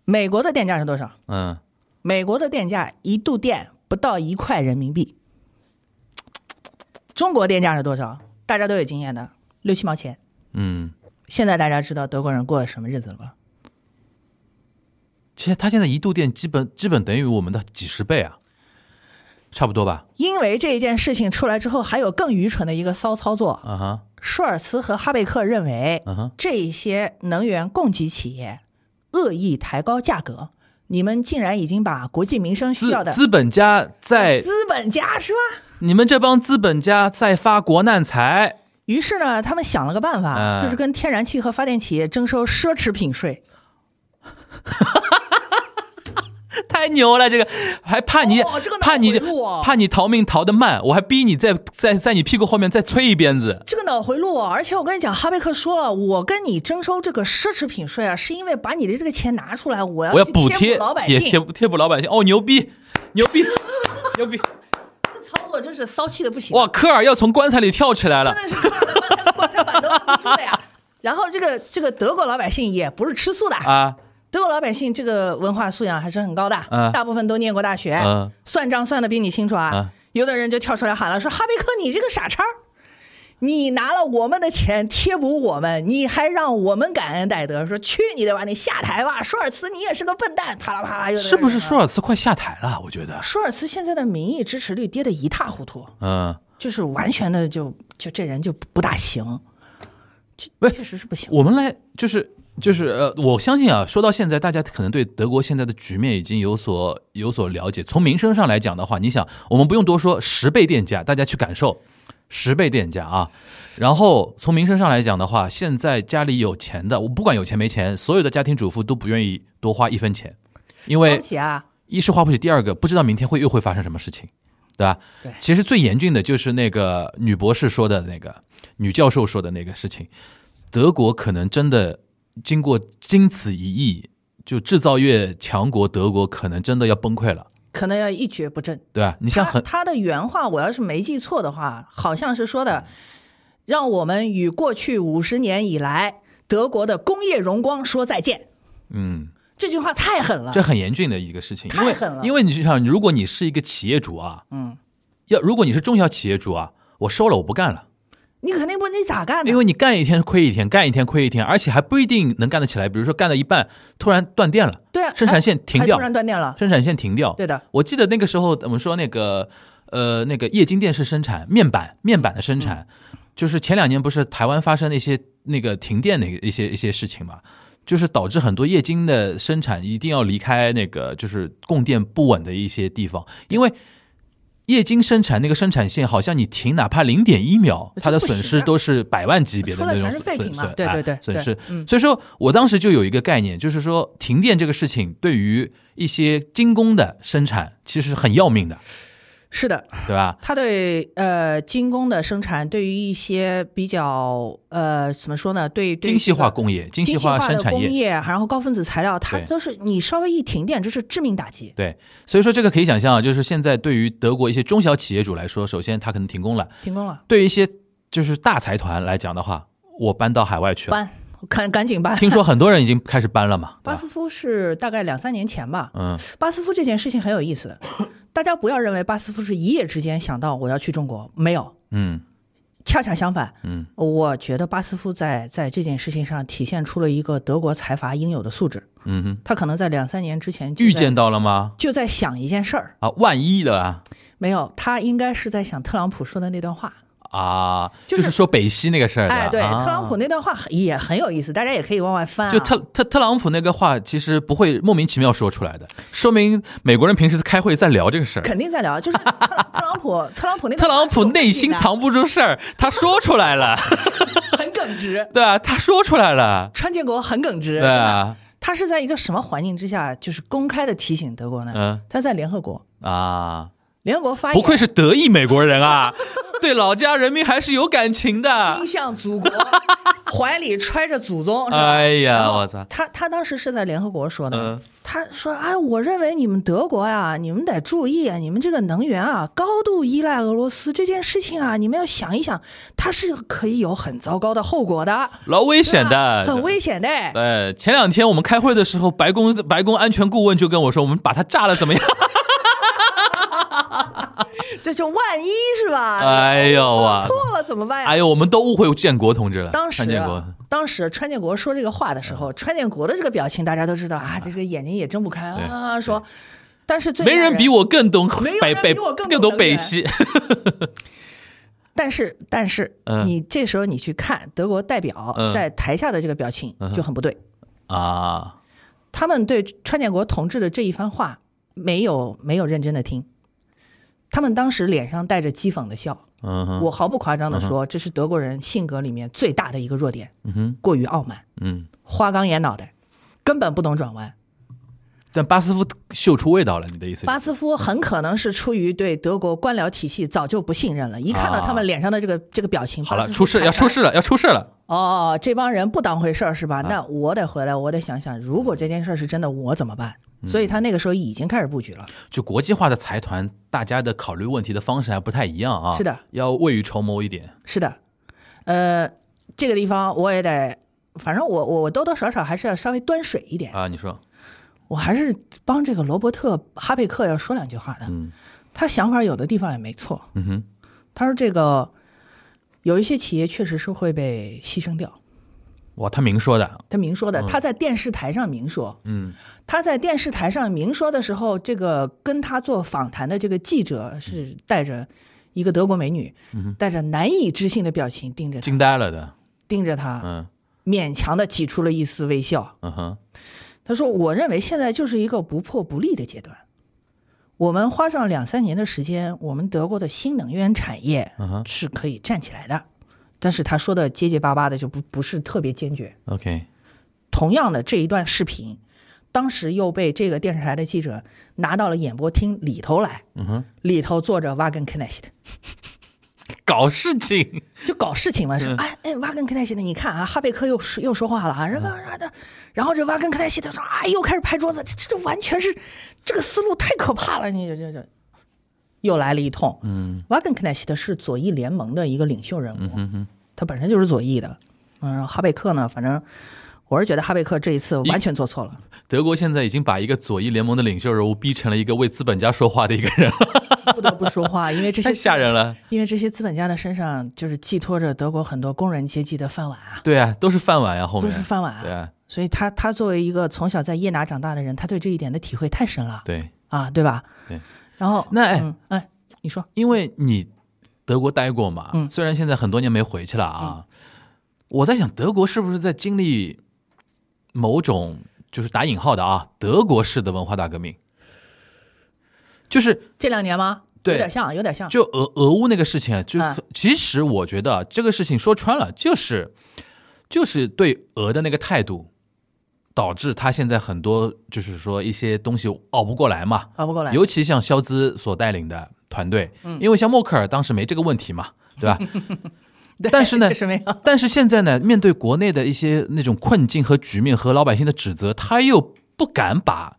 美国的电价是多少？嗯，美国的电价一度电不到一块人民币。中国电价是多少？大家都有经验的，六七毛钱。嗯，现在大家知道德国人过的什么日子了吧？其实他现在一度电基本基本等于我们的几十倍啊，差不多吧？因为这一件事情出来之后，还有更愚蠢的一个骚操作。嗯哼，舒尔茨和哈贝克认为，嗯哼，这些能源供给企业恶意抬高价格，你们竟然已经把国计民生需要的资本家在资本家是吧？你们这帮资本家在发国难财，于是呢，他们想了个办法，嗯就是跟天然气和发电企业征收奢侈品税。太牛了！这个还怕你、哦这个脑怕你回路哦怕你逃命逃得慢，我还逼你在在在你屁股后面再催一鞭子。这个脑回路啊，而且我跟你讲，哈贝克说了，我跟你征收这个奢侈品税啊，是因为把你的这个钱拿出来，我要我要去补贴贴老百姓。也贴贴补老百姓。哦，牛逼，牛逼，牛逼！这操作真是骚气的不行。哇，科尔要从棺材里跳起来了真。的是棺材棺材板都不住的呀。然后这个这个德国老百姓也不是吃素的，啊，德国老百姓这个文化素养还是很高的，啊大部分都念过大学，嗯算账算的比你清楚啊。嗯有的人就跳出来喊了，说哈贝克你这个傻叉儿，你拿了我们的钱贴补我们，你还让我们感恩戴德，说去你的吧，你下台吧，舒尔茨你也是个笨蛋，啪啦啪啦。有的人是不是舒尔茨快下台了？我觉得，舒尔茨现在的民意支持率跌得一塌糊涂，嗯，就是完全的就就这人就不大行，就不确实是不行。我们来就是就是呃，我相信啊，说到现在，大家可能对德国现在的局面已经有所有所了解。从民生上来讲的话，你想，我们不用多说，十倍电价，大家去感受十倍电价啊。然后从民生上来讲的话，现在家里有钱的，我不管有钱没钱，所有的家庭主妇都不愿意多花一分钱，因为一是花不起，第二个不知道明天会又会发生什么事情，对吧？对其实最严峻的就是那个女博士说的那个女教授说的那个事情，德国可能真的经过经此一役，就制造业强国德国可能真的要崩溃了，可能要一蹶不振。对啊？你像很他他的原话，我要是没记错的话，好像是说的，让我们与过去五十年以来德国的工业荣光说再见。嗯，这句话太狠了这，很严峻的一个事情，太狠了因为你就想，如果你是一个企业主啊，嗯，要如果你是中小企业主啊，我收了，我不干了。你肯定不你咋干呢？因为你干一天亏一天，干一天亏一天，而且还不一定能干得起来。比如说干到一半，突然断电了，对啊，生产线停掉还突然断电了。生产线停掉。对的，我记得那个时候我们说那个呃那个液晶电视生产面板面板的生产，就是前两年不是台湾发生那些那个停电的一些一些事情嘛，就是导致很多液晶的生产一定要离开那个就是供电不稳的一些地方，因为。液晶生产那个生产线，好像你停哪怕零点一秒，它的损失都是百万级别的那种损损哎对对对损失。嗯。所以说我当时就有一个概念，就是说停电这个事情对于一些精工的生产其实很要命的，是的，对吧？它对呃精工的生产，对于一些比较呃怎么说呢？对对精细化工业、精细化生产业，工业，然后高分子材料，它对都是你稍微一停电，这是致命打击。对，所以说这个可以想象啊，就是现在对于德国一些中小企业主来说，首先他可能停工了；停工了，对于一些就是大财团来讲的话，我搬到海外去了，搬赶赶紧搬。听说很多人已经开始搬了嘛，巴斯夫是大概两三年前吧。嗯巴斯夫这件事情很有意思，大家不要认为巴斯夫是一夜之间想到我要去中国，没有，嗯恰恰相反。嗯我觉得巴斯夫在在这件事情上体现出了一个德国财阀应有的素质。嗯哼，他可能在两三年之前就见到了吗？就在想一件事儿，啊，万一的啊没有，他应该是在想特朗普说的那段话。啊，就就是是说北溪那个事儿，哎，对，啊。特朗普那段话也很有意思，大家也可以往外翻、啊。就特特特朗普那个话，其实不会莫名其妙说出来的，说明美国人平时开会在聊这个事儿。肯定在聊，就是特特朗普，特朗普那特朗普内心藏藏不住事儿，他说出来了，很耿直，对啊，他说出来了，川建国很耿直，对啊，他是在一个什么环境之下，就是公开的提醒德国呢？嗯。他在联合国，啊，联合国发言，不愧是德裔美国人啊，对老家人民还是有感情的。心。向祖国，怀里揣着祖宗，哎呀，我操，他他当时是在联合国说的，嗯。他说：“哎，我认为你们德国呀，你们得注意啊，你们这个能源啊，高度依赖俄罗斯这件事情啊，你们要想一想，它是可以有很糟糕的后果的，老危险的，很危险的。对，前两天我们开会的时候，白宫白宫安全顾问就跟我说，我们把它炸了怎么样？这就万一是吧？哎呦哇。错了怎么办呀？哎呦，我们都误会建国同志了。当时川建国。啊，当时川建国说这个话的时候，川建国的这个表情大家都知道啊，这个眼睛也睁不开啊，说，但是最没人比我，更懂北北我更懂北西。但是但是嗯。你这时候你去看德国代表嗯。在台下的这个表情就很不对，啊，他们对川建国同志的这一番话没有没有认真的听，他们当时脸上带着讥讽的笑。嗯哼，我毫不夸张的说，这是德国人性格里面最大的一个弱点，嗯哼，过于傲慢，嗯，花岗岩脑袋，根本不懂转弯。但巴斯夫嗅出味道了，你的意思？巴斯夫很可能是出于对德国官僚体系早就不信任了，一看到他们脸上的这个这个表情，好了，出事要出事了，要出事了。哦，这帮人不当回事儿是吧？啊那我得回来，我得想想，如果这件事儿是真的，我怎么办？嗯所以他那个时候已经开始布局了。就国际化的财团，大家的考虑问题的方式还不太一样啊。是的，要未雨绸缪一点。是的，呃，这个地方我也得，反正我我我多多少少还是要稍微端水一点，啊，你说，我还是帮这个罗伯特哈贝克要说两句话的。嗯。他想法有的地方也没错，嗯哼，他说这个有一些企业确实是会被牺牲掉。哇，他明说的，他明说的，嗯。他在电视台上明说，嗯。他在电视台上明说的时候，这个跟他做访谈的这个记者是带着一个德国美女，嗯带着难以置信的表情盯着他，惊呆了的，盯着他，嗯。勉强的挤出了一丝微笑。嗯哼，他说：“我认为现在就是一个不破不立的阶段。我们花上两三年的时间，我们德国的新能源产业是可以站起来的。但是他说的结结巴巴的，就不不是特别坚决。，OK，同样的这一段视频，当时又被这个电视台的记者拿到了演播厅里头来，里头坐着 Wagen Knecht，搞事情，就搞事情嘛，嗯是哎哎，Wagen Knecht，你看啊，哈贝克又又说话了啊，然后然后这然后这 Wagen Knecht 说，哎，又开始拍桌子，这这这完全是这个思路太可怕了，你这这这又来了一通。嗯 Wagen Knecht 是左翼联盟的一个领袖人物，嗯他本身就是左翼的。嗯，哈贝克呢，反正我是觉得哈贝克这一次完全做错了。德国现在已经把一个左翼联盟的领袖人物逼成了一个为资本家说话的一个人了，不得不说话，因为这些太吓人了。因为这些资本家的身上就是寄托着德国很多工人阶级的饭碗啊，对啊，都是饭碗呀，后面都是饭碗啊。对啊，所以他他作为一个从小在耶拿长大的人，他对这一点的体会太深了对，啊，对吧？对。然后那哎嗯哎，你说因为你德国待过嘛，嗯虽然现在很多年没回去了啊，我在想德国是不是在经历某种就是打引号的啊德国式的文化大革命，就是这两年吗？对有点像，有点像。就俄俄乌那个事情啊，就啊其实我觉得啊这个事情说穿了就是就是对俄的那个态度。导致他现在很多就是说一些东西熬不过来嘛，熬不过来。尤其像肖兹所带领的团队，嗯因为像默克尔当时没这个问题嘛，对吧？但是呢。但是现在呢，面对国内的一些那种困境和局面和老百姓的指责，他又不敢把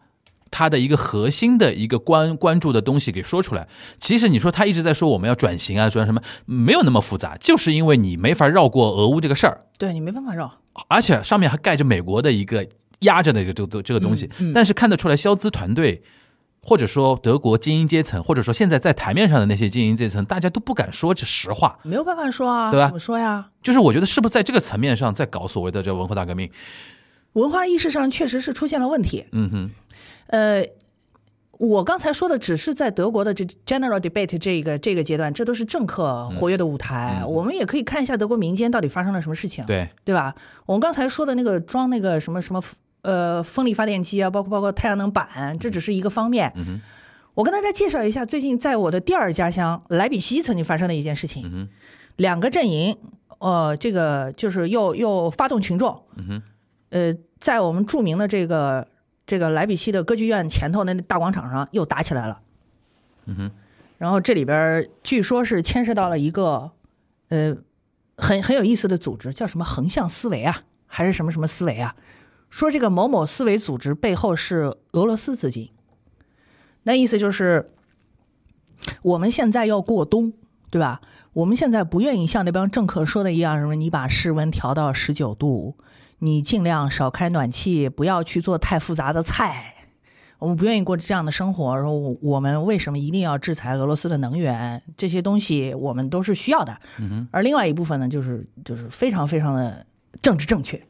他的一个核心的一个关关注的东西给说出来。其实你说他一直在说我们要转型啊，转什么，没有那么复杂，就是因为你没法绕过俄乌这个事儿。对你没办法绕。而且上面还盖着美国的一个压着的一个这个这个东西，嗯嗯但是看得出来肖兹团队。或者说德国精英阶层，或者说现在在台面上的那些精英阶层，大家都不敢说这实话。没有办法说啊，对吧怎么说呀？就是我觉得是不是在这个层面上在搞所谓的这文化大革命？文化意识上确实是出现了问题。嗯哼，呃，我刚才说的只是在德国的这 general debate 这个这个阶段，这都是政客活跃的舞台。我们也可以看一下德国民间到底发生了什么事情，对，对吧？我们刚才说的那个装那个什么什么呃风力发电机啊，包括包括太阳能板，这只是一个方面。我跟大家介绍一下最近在我的第二家乡莱比锡曾经发生的一件事情。两个阵营，呃，这个就是又又发动群众，呃，在我们著名的这个这个莱比锡的歌剧院前头那大广场上又打起来了。嗯哼，然后这里边据说是牵涉到了一个呃很很有意思的组织，叫什么横向思维啊，还是什么什么思维啊？说这个某某思维组织背后是俄罗斯资金，那意思就是我们现在要过冬，对吧？我们现在不愿意像那帮政客说的一样，什么你把室温调到十九度，你尽量少开暖气，不要去做太复杂的菜。我们不愿意过这样的生活，然后我我们为什么一定要制裁俄罗斯的能源？这些东西我们都是需要的。嗯而另外一部分呢，就是就是非常非常的政治正确，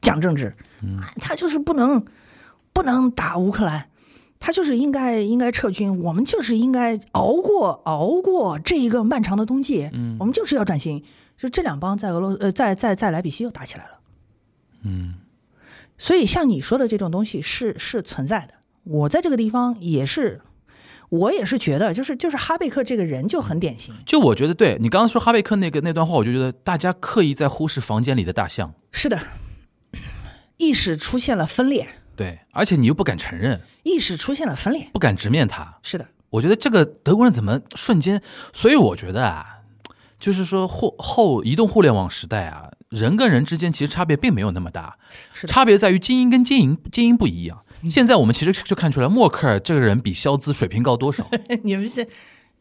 讲政治，嗯他就是不能不能打乌克兰，他就是应该应该撤军，我们就是应该熬过熬过这一个漫长的冬季，嗯我们就是要转型。就这两帮在俄罗呃在在在莱比锡又打起来了，嗯，所以像你说的这种东西是是存在的。我在这个地方也是，我也是觉得，就是就是哈贝克这个人就很典型，就我觉得，对你刚刚说哈贝克那个那段话，我就觉得大家刻意在忽视房间里的大象，是的，意识出现了分裂，对，而且你又不敢承认，意识出现了分裂，不敢直面它，是的，我觉得这个德国人怎么瞬间？所以我觉得啊，就是说后后移动互联网时代啊，人跟人之间其实差别并没有那么大，差别在于精英跟精英精英不一样。现在我们其实就看出来，默克尔这个人比肖兹水平高多少？你们现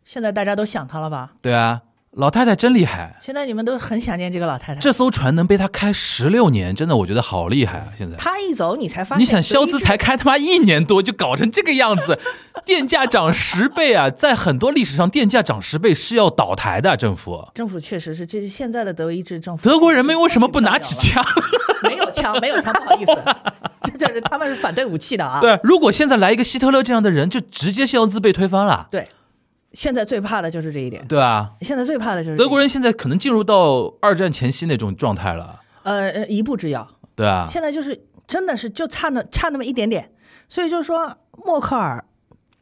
现在大家都想他了吧？对啊，老太太真厉害，现在你们都很想念这个老太太。这艘船能被他开十六年，真的我觉得好厉害啊！现在。他一走，你才发现你想，肖兹才开他妈一年多就搞成这个样子，电价涨十倍啊！在很多历史上，电价涨十倍是要倒台的，政府。政府确实是，这是现在的德意志政府。德国人民为什么不拿起枪？没有枪，没有枪，不好意思，这就是他们是反对武器的啊。对，如果现在来一个希特勒这样的人，就直接肖兹被推翻了，对，现在最怕的就是这一点。对啊？现在最怕的就是德国人，现在可能进入到二战前夕那种状态了，呃，呃一步之遥。对啊？现在就是真的是就差那差那么一点点，所以就是说，默克尔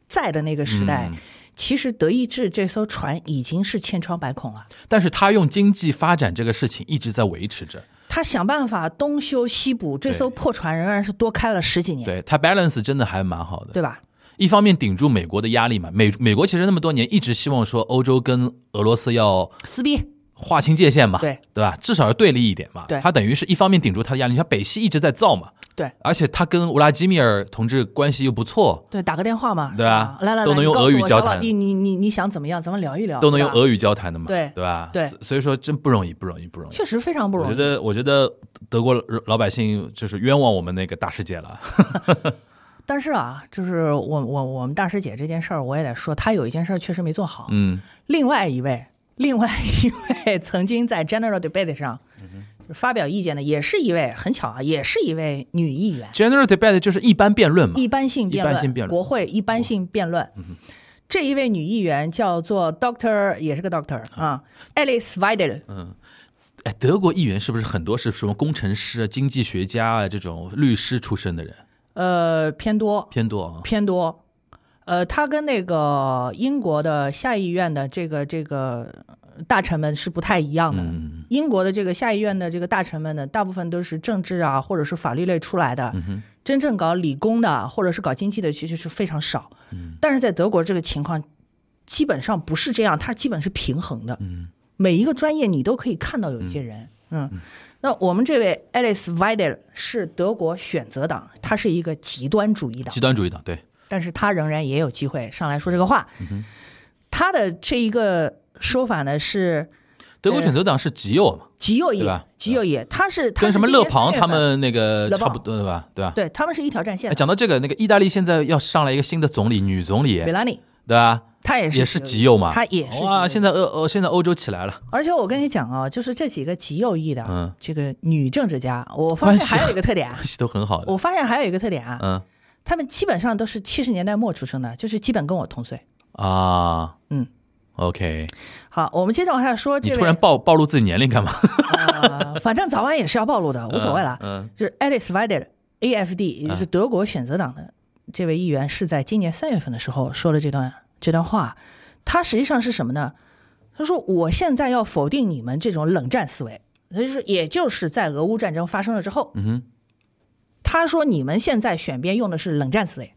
在的那个时代，嗯其实德意志这艘船已经是千疮百孔了。但是他用经济发展这个事情一直在维持着，他想办法东修西补，这艘破船仍然是多开了十几年，对他 balance 真的还蛮好的。对吧？一方面顶住美国的压力嘛，美美国其实那么多年一直希望说欧洲跟俄罗斯要撕逼，划清界限嘛，对对吧？至少要对立一点嘛。对他等于是一方面顶住他的压力，像北溪一直在造嘛，对而且他跟乌拉基米尔同志关系又不错，对，打个电话嘛，对啊来来来，都能用俄语交谈我小老弟，你你你想怎么样？咱们聊一聊，都能用俄语交谈的嘛，对对吧？对所所以说真不容易，不容易，不容易。确实非常不容易。我觉得，我觉得德国老百姓就是冤枉我们那个大世界了。但是啊，就是我我我们大师姐这件事儿，我也得说，她有一件事儿确实没做好。嗯另外一位，另外一位曾经在 General Debate 上嗯发表意见的，也是一位很巧啊，也是一位女议员。，General debate 就是一般辩论嘛，一般性辩论，一般性辩论嗯国会一般性辩论。这一位女议员叫做 Doctor，也是个 Doctor 啊，Alice Weidel。哎，德国议员是不是很多是什么工程师啊、经济学家啊这种律师出身的人呃，偏多偏多啊？偏多。呃，他跟那个英国的下议院的这个这个大臣们是不太一样的。嗯英国的这个下议院的这个大臣们呢，大部分都是政治啊，或者是法律类出来的，嗯真正搞理工的或者是搞经济的，其实是非常少。嗯但是在德国这个情况基本上不是这样，它基本是平衡的。嗯每一个专业你都可以看到有一些人，嗯。那我们这位 Alice Weidel 是德国选择党，他是一个极端主义党极，端主义党对，但是他仍然也有机会上来说这个话。他的这一个说法呢是，德国选择党是极右嘛，极右翼对吧，极右翼，他是跟什么是今年3月勒庞他们那个差不多对吧？对吧？对他们是一条战线。讲到这个，那个意大利现在要上来一个新的总理，女总理，维拉尼，对吧？他也是也是极右嘛，他也是极哇！现在欧欧现在欧洲起来了，而且我跟你讲啊，就是这几个极右翼的、嗯这个女政治家，我发现还有一个特点啊关，系都很好的。我发现还有一个特点啊，嗯他们基本上都是七十年代末出生的，就是基本跟我同岁。啊，嗯，OK，好，我们接着往下说，你突然暴暴露自己年龄干嘛？呃，反正早晚也是要暴露的，无所谓了。嗯就是 Alice Weidel AFD，也就是德国选择党的这位议员，是在今年三月份的时候说了这段这段话。他实际上是什么呢？他说：“我现在要否定你们这种冷战思维。”他就是，也就是在俄乌战争发生了之后，嗯哼，他说你们现在选边用的是冷战思维，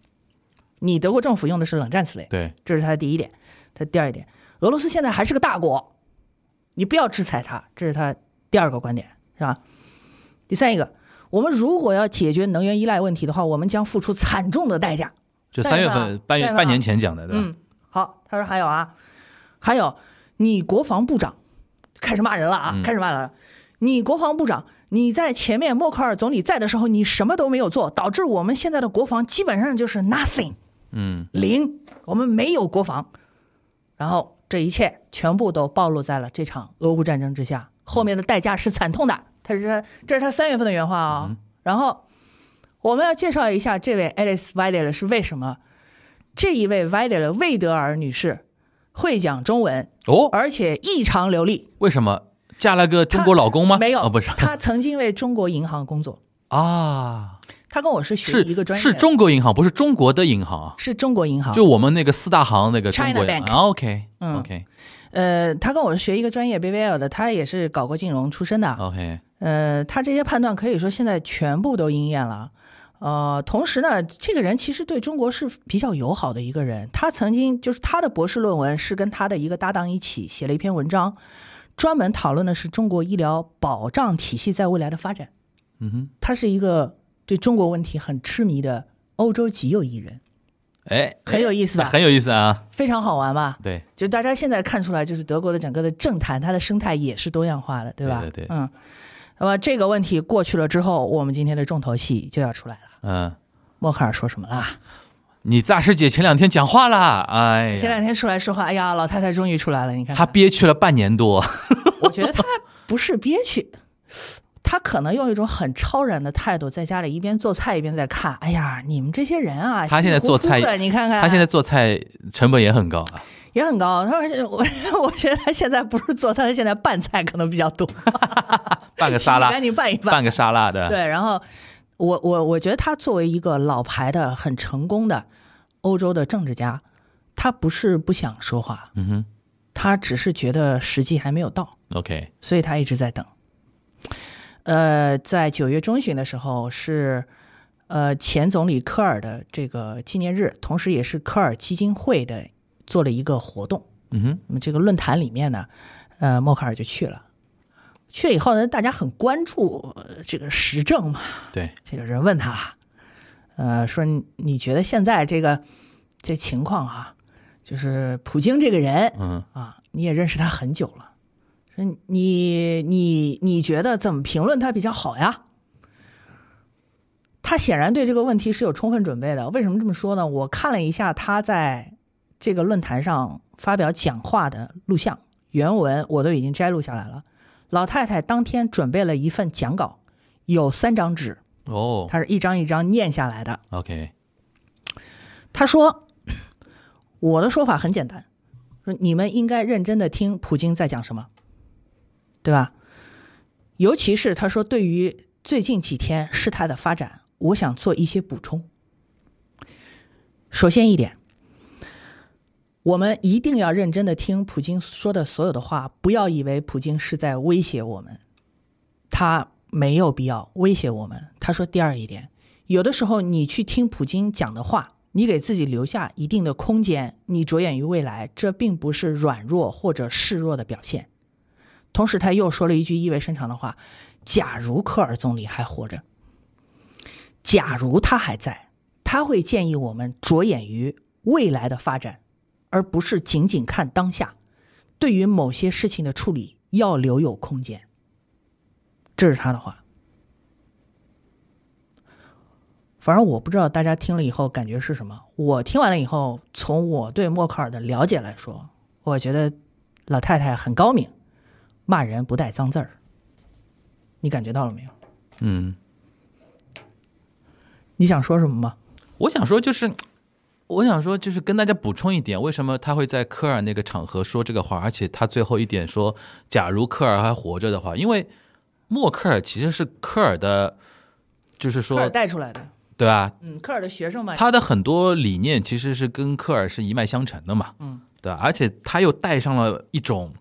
你德国政府用的是冷战思维，对，这是他的第一点。他第二点，俄罗斯现在还是个大国，你不要制裁他，这是他第二个观点，是吧？第三一个，我们如果要解决能源依赖问题的话，我们将付出惨重的代价。就三月份半月半年前讲的，对吧？嗯，好，他说还有啊，还有你国防部长开始骂人了啊，嗯开始骂人了。你国防部长，你在前面默克尔总理在的时候，你什么都没有做，导致我们现在的国防基本上就是 nothing 嗯零，我们没有国防。然后这一切全部都暴露在了这场俄乌战争之下，后面的代价是惨痛的。他是他这是他三月份的原话啊、嗯然后我们要介绍一下这位 Alice Weidel 是为什么。这一位 Weidel 魏德尔女士会讲中文，哦，而且异常流利。为什么？嫁了个中国老公吗？没有，哦，不是。她曾经为中国银行工作。啊，她跟我是学是一个专业。是中国银行，不是中国的银行啊，是中国银行，就我们那个四大行那个中 China 国 Bank 啊，OK 嗯。OK 呃，他跟我是学一个专业 BVL 的，他也是搞过金融出身的。OK，呃，他这些判断可以说现在全部都应验了。呃，同时呢，这个人其实对中国是比较友好的一个人。他曾经就是他的博士论文是跟他的一个搭档一起写了一篇文章，专门讨论的是中国医疗保障体系在未来的发展。嗯哼，他是一个对中国问题很痴迷的欧洲极右翼人，哎，很有意思吧哎很有意思啊，非常好玩吧？对，就大家现在看出来，就是德国的整个的政坛，它的生态也是多样化的，对吧？对对对嗯。那么这个问题过去了之后，我们今天的重头戏就要出来了。嗯，默克尔说什么啦？你大师姐前两天讲话啦，哎，前两天出来说话，哎呀，老太太终于出来了，你看看，她憋屈了半年多，我觉得她不是憋屈，她可能用一种很超然的态度，在家里一边做菜一边在看。哎呀，你们这些人啊，他现在做菜你看看，他现在做菜成本也很高啊，也很高。他说我，我觉得他现在不是做菜，他现在拌菜可能比较多，拌个沙拉，赶紧拌一拌。拌个沙拉的，对，然后我我我觉得他作为一个老牌的、很成功的欧洲的政治家，他不是不想说话，嗯哼他只是觉得时机还没有到，，OK，所以他一直在等。呃，在九月中旬的时候是。呃，前总理科尔的这个纪念日，同时也是科尔基金会的做了一个活动。嗯哼，那么这个论坛里面呢，呃，默克尔就去了。去了以后呢，大家很关注、呃这个时政嘛，对，这个人问他，呃，说你你觉得现在这个这情况啊，就是普京这个人嗯啊，你也认识他很久了，说你你你觉得怎么评论他比较好呀？他显然对这个问题是有充分准备的。为什么这么说呢？我看了一下他在这个论坛上发表讲话的录像，原文我都已经摘录下来了。老太太当天准备了一份讲稿，有三张纸，哦她是一张一张念下来的。，OK，他说：“ 我的说法很简单，说你们应该认真的听普京在讲什么，对吧？尤其是他说对于最近几天事态的发展，我想做一些补充。首先一点，我们一定要认真的听普京说的所有的话，不要以为普京是在威胁我们，他没有必要威胁我们。他说第二一点，有的时候你去听普京讲的话，你给自己留下一定的空间，你着眼于未来，这并不是软弱或者示弱的表现。同时，他又说了一句意味深长的话：假如科尔总理还活着，假如他还在，他会建议我们着眼于未来的发展，而不是仅仅看当下。对于某些事情的处理，要留有空间。这是他的话。反正我不知道大家听了以后感觉是什么。我听完了以后，从我对默克尔的了解来说，我觉得老太太很高明，骂人不带脏字儿。你感觉到了没有？嗯，你想说什么吗？我想说就是，我想说就是跟大家补充一点，为什么他会在科尔那个场合说这个话，而且他最后一点说，假如科尔还活着的话，因为默克尔其实是科尔的，就是说带出来的，对吧？嗯，科尔的学生嘛，他的很多理念其实是跟科尔是一脉相承的嘛，嗯，对吧？而且他又带上了一种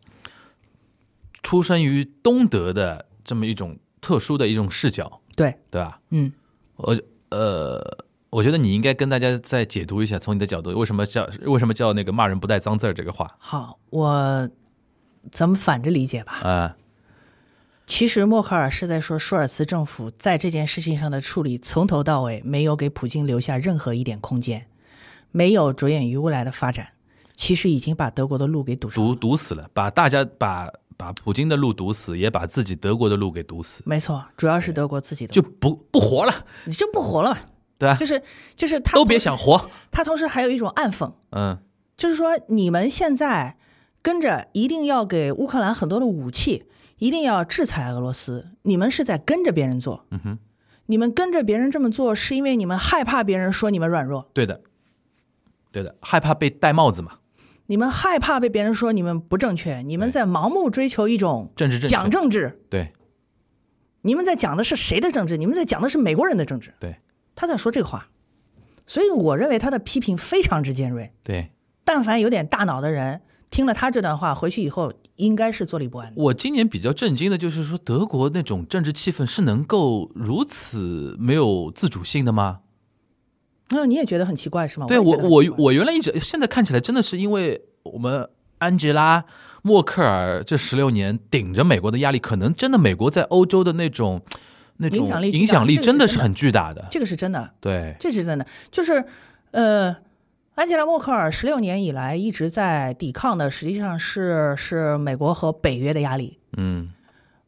出生于东德的这么一种特殊的一种视角，对，对吧？嗯，我呃，我觉得你应该跟大家再解读一下，从你的角度，为什么叫为什么叫那个骂人不带脏字儿这个话好，我咱们反着理解吧。啊？其实默克尔是在说，舒尔茨政府在这件事情上的处理，从头到尾没有给普京留下任何一点空间，没有着眼于未来的发展，其实已经把德国的路给堵上堵。堵死了，把大家把把普京的路堵死，也把自己德国的路给堵死，没错，主要是德国自己的，就不不活了，你就不活了嘛。对吧？就是就是他都别想活，他同时还有一种暗讽，嗯。就是说你们现在跟着一定要给乌克兰很多的武器，一定要制裁俄罗斯，你们是在跟着别人做。嗯哼，你们跟着别人这么做，是因为你们害怕别人说你们软弱，对的，对的，害怕被戴帽子嘛，你们害怕被别人说你们不正确，你们在盲目追求一种政治讲政治，对你们在讲的是谁的政治？你们在讲的是美国人的政治。对他在说这个话，所以我认为他的批评非常之尖锐。对。但凡有点大脑的人，听了他这段话回去以后，应该是坐立不安的。我今年比较震惊的就是说，德国那种政治气氛是能够如此没有自主性的吗？那你也觉得很奇怪是吗？对我我我原来一直现在看起来真的是因为我们安吉拉默克尔这十六年顶着美国的压力，可能真的美国在欧洲的那种那种影响力影响力真的是很巨大的。这个是真的，对，这是真的，就是呃，安吉拉默克尔十六年以来一直在抵抗的，实际上是是美国和北约的压力。嗯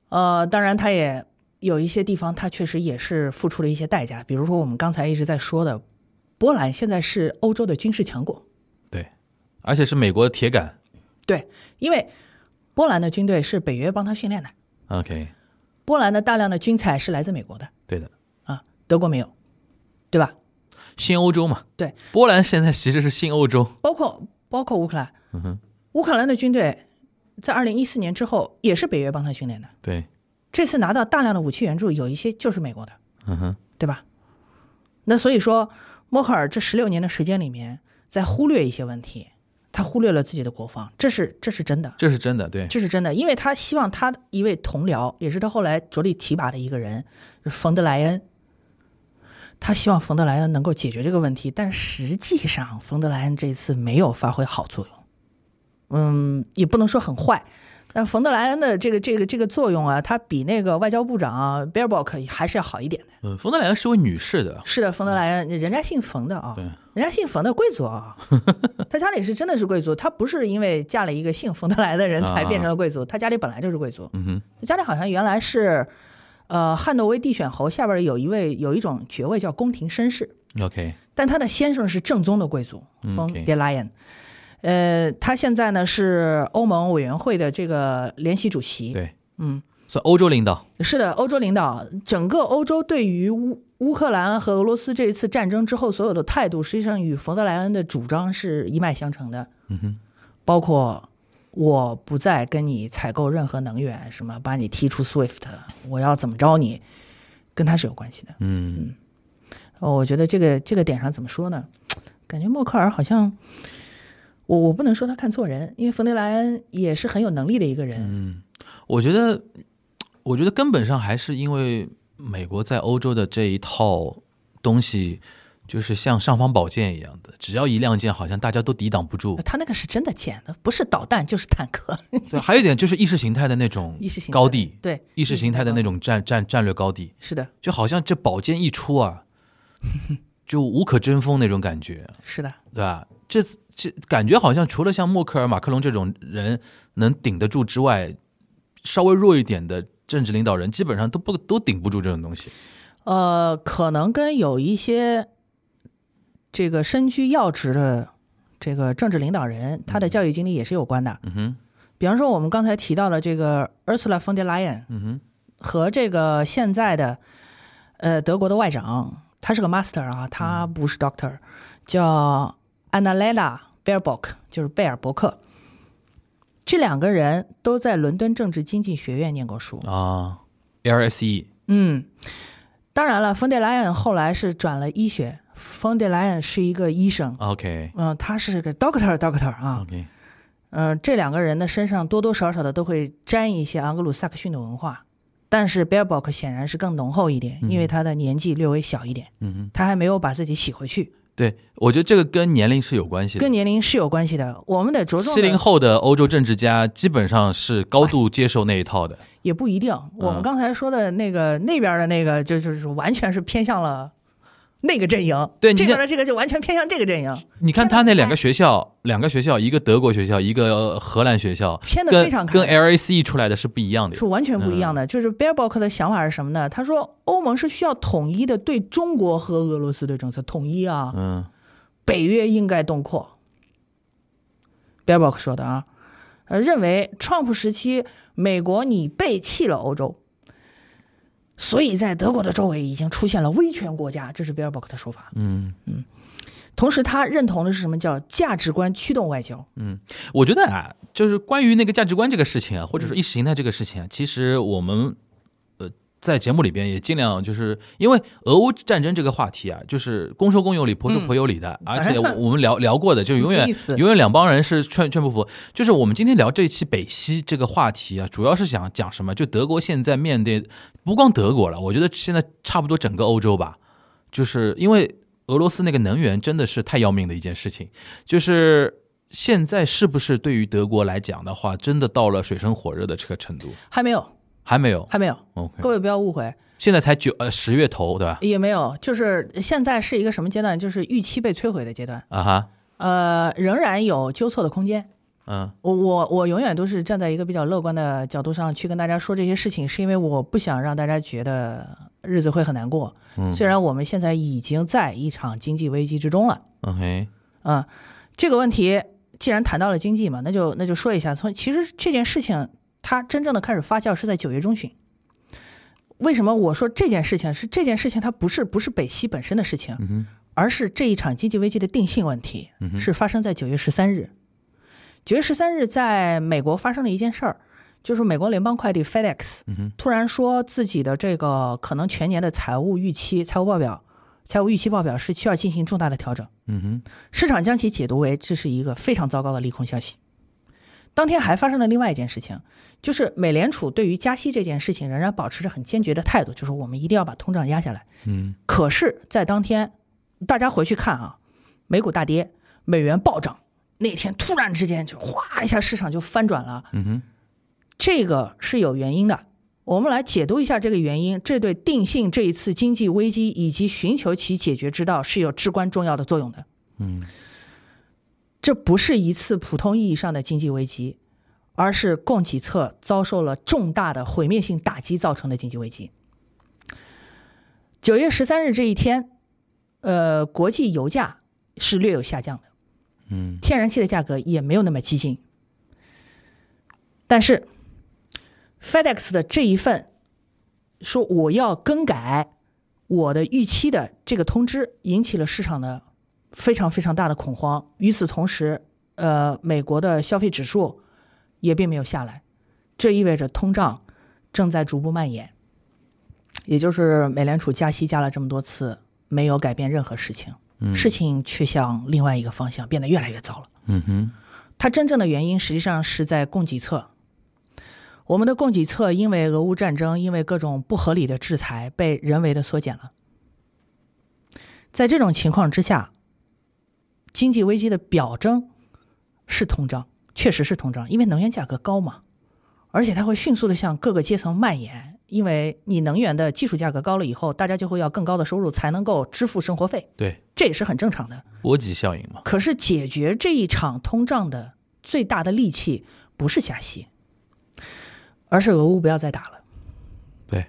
呃，当然，他也有一些地方，他确实也是付出了一些代价，比如说我们刚才一直在说的，波兰现在是欧洲的军事强国，对，而且是美国的铁杆。对，因为波兰的军队是北约帮他训练的，OK，波兰的大量的军材是来自美国的。对的，啊，德国没有，对吧？新欧洲嘛。对，波兰现在其实是新欧洲。包括包括乌克兰，嗯哼，乌克兰的军队在二零一四年之后也是北约帮他训练的，对，这次拿到大量的武器援助，有一些就是美国的，嗯哼，对吧？那所以说，默克尔这十六年的时间里面，在忽略一些问题，他忽略了自己的国防，这是这是真的，这是真的。对，这是真的，因为他希望他一位同僚，也是他后来着力提拔的一个人，就是冯德莱恩。他希望冯德莱恩能够解决这个问题，但实际上冯德莱恩这次没有发挥好作用。嗯，也不能说很坏，但冯德莱恩的这个这个这个作用啊，他比那个外交部长啊 Baerbock 还是要好一点的。嗯，冯德莱恩是位女士的。是的，冯德莱恩，人家姓冯的啊，对人家姓冯的贵族啊，他家里是真的是贵族，他不是因为嫁了一个姓冯德莱的人才变成了贵族，他家里本来就是贵族，嗯哼，他家里好像原来是，呃，汉诺威地选侯下边有一位有一种爵位叫宫廷绅士，OK，但他的先生是正宗的贵族，嗯冯德莱恩。呃，他现在呢是欧盟委员会的这个联席主席。对，嗯，算欧洲领导。是的，欧洲领导，整个欧洲对于乌乌克兰和俄罗斯这一次战争之后所有的态度，实际上与冯德莱恩的主张是一脉相承的。嗯哼，包括我不再跟你采购任何能源，什么把你踢出 SWIFT，我要怎么着你，跟他是有关系的。嗯，哦，我觉得这个这个点上怎么说呢？感觉默克尔好像，我我不能说他看错人，因为冯德莱恩也是很有能力的一个人。嗯，我觉得，我觉得根本上还是因为美国在欧洲的这一套东西，就是像尚方宝剑一样的，只要一亮剑，好像大家都抵挡不住。他那个是真的剑的，不是导弹就是坦克，对，还有一点就是意识形态的那种意识形态高地，对意识形态的那种战战战略高地，是的，就好像这宝剑一出啊，就无可争锋那种感觉，是的，对吧？这这感觉好像除了像默克尔、马克龙这种人能顶得住之外，稍微弱一点的政治领导人，基本上都不都顶不住这种东西。呃，可能跟有一些这个身居要职的这个政治领导人，他的教育经历也是有关的。嗯哼，比方说，我们刚才提到的这个 Ursula von der Leyen 嗯哼，和这个现在的呃德国的外长，他是个 master 啊，他不是 doctor，叫 Annalena Baerbock，就是贝尔伯克。这两个人都在伦敦政治经济学院念过书。啊，LSE，嗯，当然了，冯德莱恩后来是转了医学。冯德莱恩是一个医生，OK。嗯、他是个 doctor doctor 啊，OK，嗯、这两个人的身上多多少少的都会沾一些盎格鲁撒克逊的文化，但是 Baerbock 显然是更浓厚一点，因为他的年纪略微小一点，嗯嗯，他还没有把自己洗回去，对，我觉得这个跟年龄是有关系的跟。年龄是有关系的。我们得着重七零后的欧洲政治家基本上是高度接受那一套的。也不一定，我们刚才说的那个那边的那个就就是完全是偏向了。那个阵营，对这边的这个就完全偏向这个阵营，你看他那两个学校，两个学校，一个德国学校，一个荷兰学校，偏的非常开跟 LACE 出来的是不一样的。是完全不一样的。就是 Baerbock 的想法是什么呢？他说欧盟是需要统一的对中国和俄罗斯的政策统一啊，嗯北约应该东扩。Baerbock 说的啊，呃，认为 Trump 时期美国你背弃了欧洲，所以在德国的周围已经出现了威权国家，这是 Baerbock 的说法。嗯嗯，同时，他认同的是什么叫价值观驱动外交？嗯我觉得啊，就是关于那个价值观这个事情啊，或嗯者说意识形态这个事情啊，其实我们呃在节目里边也尽量就是因为俄乌战争这个话题啊，就是公说公有理，婆说婆有理的，而且我我们聊聊过的，就永远永远两帮人是劝劝不服。就是我们今天聊这一期北溪这个话题啊，主要是想讲什么？就德国现在面对不光德国了，我觉得现在差不多整个欧洲吧，就是因为俄罗斯那个能源真的是太要命的一件事情，就是。现在是不是对于德国来讲的话，真的到了水深火热的这个程度？还没有，还没有。还没有，OK，各位不要误会，现在才九呃十月头，对吧？也没有，就是现在是一个什么阶段？就是预期被摧毁的阶段。啊哈，呃，仍然有纠错的空间。嗯我我我永远都是站在一个比较乐观的角度上去跟大家说这些事情，是因为我不想让大家觉得日子会很难过。嗯虽然我们现在已经在一场经济危机之中了，，OK，啊、这个问题既然谈到了经济嘛，那就那就说一下，从其实这件事情它真正的开始发酵是在九月中旬。为什么我说这件事情是这件事情？它不是不是北溪本身的事情，嗯，而是这一场经济危机的定性问题嗯，是发生在九月十三日。九月十三日，在美国发生了一件事儿，就是美国联邦快递 FedEx 突然说自己的这个可能全年的财务预期、财务报表、财务预期报表是需要进行重大的调整。嗯哼，市场将其解读为这是一个非常糟糕的利空消息。当天还发生了另外一件事情，就是美联储对于加息这件事情仍然保持着很坚决的态度，就是我们一定要把通胀压下来。嗯可是，在当天，大家回去看啊，美股大跌，美元暴涨，那天突然之间就哗一下市场就翻转了，嗯哼，这个是有原因的。我们来解读一下这个原因，这对定性这一次经济危机以及寻求其解决之道是有至关重要的作用的。嗯这不是一次普通意义上的经济危机，而是供给侧遭受了重大的毁灭性打击造成的经济危机。九月十三日这一天，呃，国际油价是略有下降的，嗯天然气的价格也没有那么激进。但是，FedEx 的这一份说我要更改我的预期的这个通知，引起了市场的非常非常大的恐慌。与此同时，呃，美国的消费指数也并没有下来，这意味着通胀正在逐步蔓延。也就是美联储加息加了这么多次，没有改变任何事情，嗯事情却向另外一个方向变得越来越糟了。嗯哼，它真正的原因实际上是在供给侧。我们的供给侧因为俄乌战争，因为各种不合理的制裁，被人为的缩减了。在这种情况之下，经济危机的表征是通胀，确实是通胀，因为能源价格高嘛，而且它会迅速的向各个阶层蔓延。因为你能源的技术价格高了以后，大家就会要更高的收入才能够支付生活费，对，这也是很正常的。波及效应嘛。可是解决这一场通胀的最大的利器不是加息，而是俄乌不要再打了，对，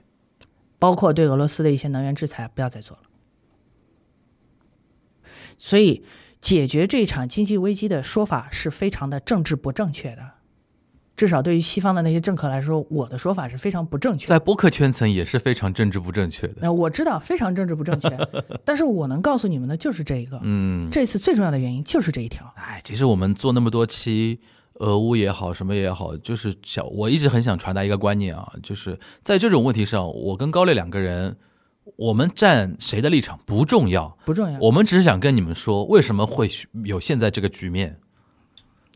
包括对俄罗斯的一些能源制裁不要再做了。所以，解决这场经济危机的说法是非常的政治不正确的。至少对于西方的那些政客来说，我的说法是非常不正确的。在播客圈层也是非常政治不正确的。那我知道非常政治不正确，但是我能告诉你们的就是这一个。嗯，这次最重要的原因就是这一条。哎，其实我们做那么多期俄乌也好，什么也好，就是想我一直很想传达一个观念啊，就是在这种问题上，我跟高磊两个人，我们站谁的立场不重要，不重要。我们只是想跟你们说，为什么会有现在这个局面。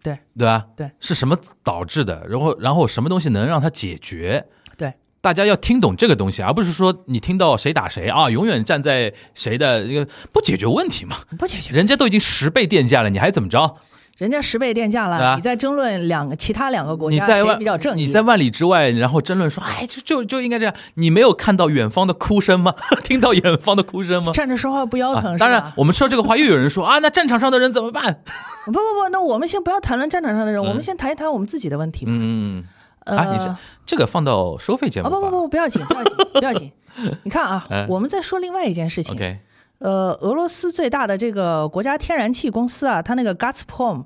对对吧？对，是什么导致的？然后，然后什么东西能让它解决？对，大家要听懂这个东西，而不是说你听到谁打谁啊，永远站在谁的这个不解决问题嘛？不解决，人家都已经十倍电价了，你还怎么着？人家十倍电价了，你在争论两个其他两个国家谁比较正？你在万里之外，然后争论说，哎，就就就应该这样。你没有看到远方的哭声吗？听到远方的哭声吗？站着说话不腰疼。当然，我们说这个话，又有人说啊，那战场上的人怎么办？不不不，那我们先不要谈论战场上的人，我们先谈一谈我们自己的问题。嗯嗯。啊，你是这个放到收费节目啊？不不不，不要紧，不要紧，不要紧。你看啊，我们在说另外一件事情。OK。呃，俄罗斯最大的这个国家天然气公司啊，它那个 Gazprom。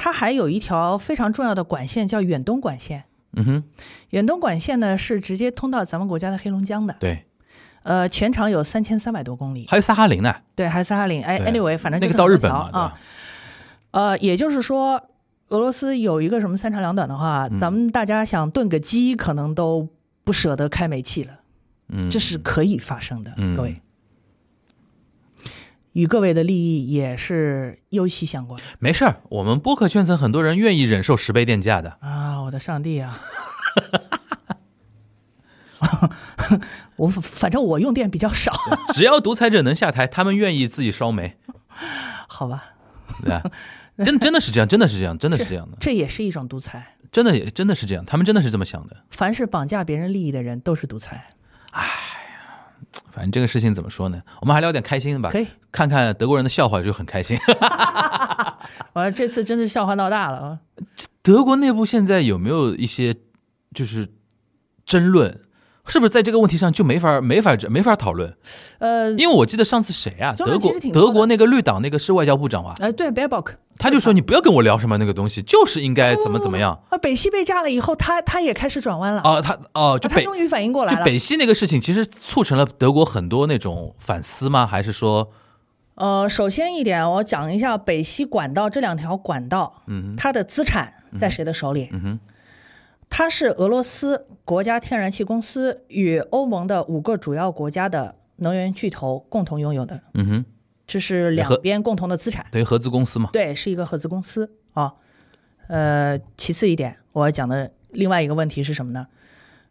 它还有一条非常重要的管线，叫远东管线。嗯哼，远东管线呢是直接通到咱们国家的黑龙江的。对，呃，全长有三千三百多公里。还有萨哈林呢？对，还有萨哈林。哎，anyway，反正那个到日本嘛啊。呃，也就是说，俄罗斯有一个什么三长两短的话，咱们大家想炖个鸡，可能都不舍得开煤气了。嗯，这是可以发生的，嗯各位。与各位的利益也是尤其相关。没事儿，我们播客圈层很多人愿意忍受十倍电价的啊！我的上帝啊！我反正我用电比较少。只要独裁者能下台，他们愿意自己烧煤。好吧，对吧？真真的是这样，真的是这样，真的是这样的。这也是一种独裁。真的也真的是这样，他们真的是这么想的。凡是绑架别人利益的人都是独裁。唉。反正这个事情怎么说呢？我们还聊点开心的吧。可以看看德国人的笑话就很开心。完了，这次真是笑话闹大了啊！德国内部现在有没有一些就是争论？是不是在这个问题上就没法没法没法讨论？呃，因为我记得上次谁啊？德国德国那个绿党那个是外交部长吧？哎，对 b e b o c k 他就说你不要跟我聊什么那个东西，就是应该怎么怎么样。啊，北溪被炸了以后，他他也开始转弯了。啊，他哦，就他终于反应过来了。就北溪那个事情，其实促成了德国很多那种反思吗？还是说？呃，首先一点，我讲一下北溪管道这两条管道，嗯，它的资产在谁的手里？嗯哼。它是俄罗斯国家天然气公司与欧盟的五个主要国家的能源巨头共同拥有的。嗯哼，这是两边共同的资产，等于合资公司嘛？对，是一个合资公司啊。呃，其次一点，我要讲的另外一个问题是什么呢？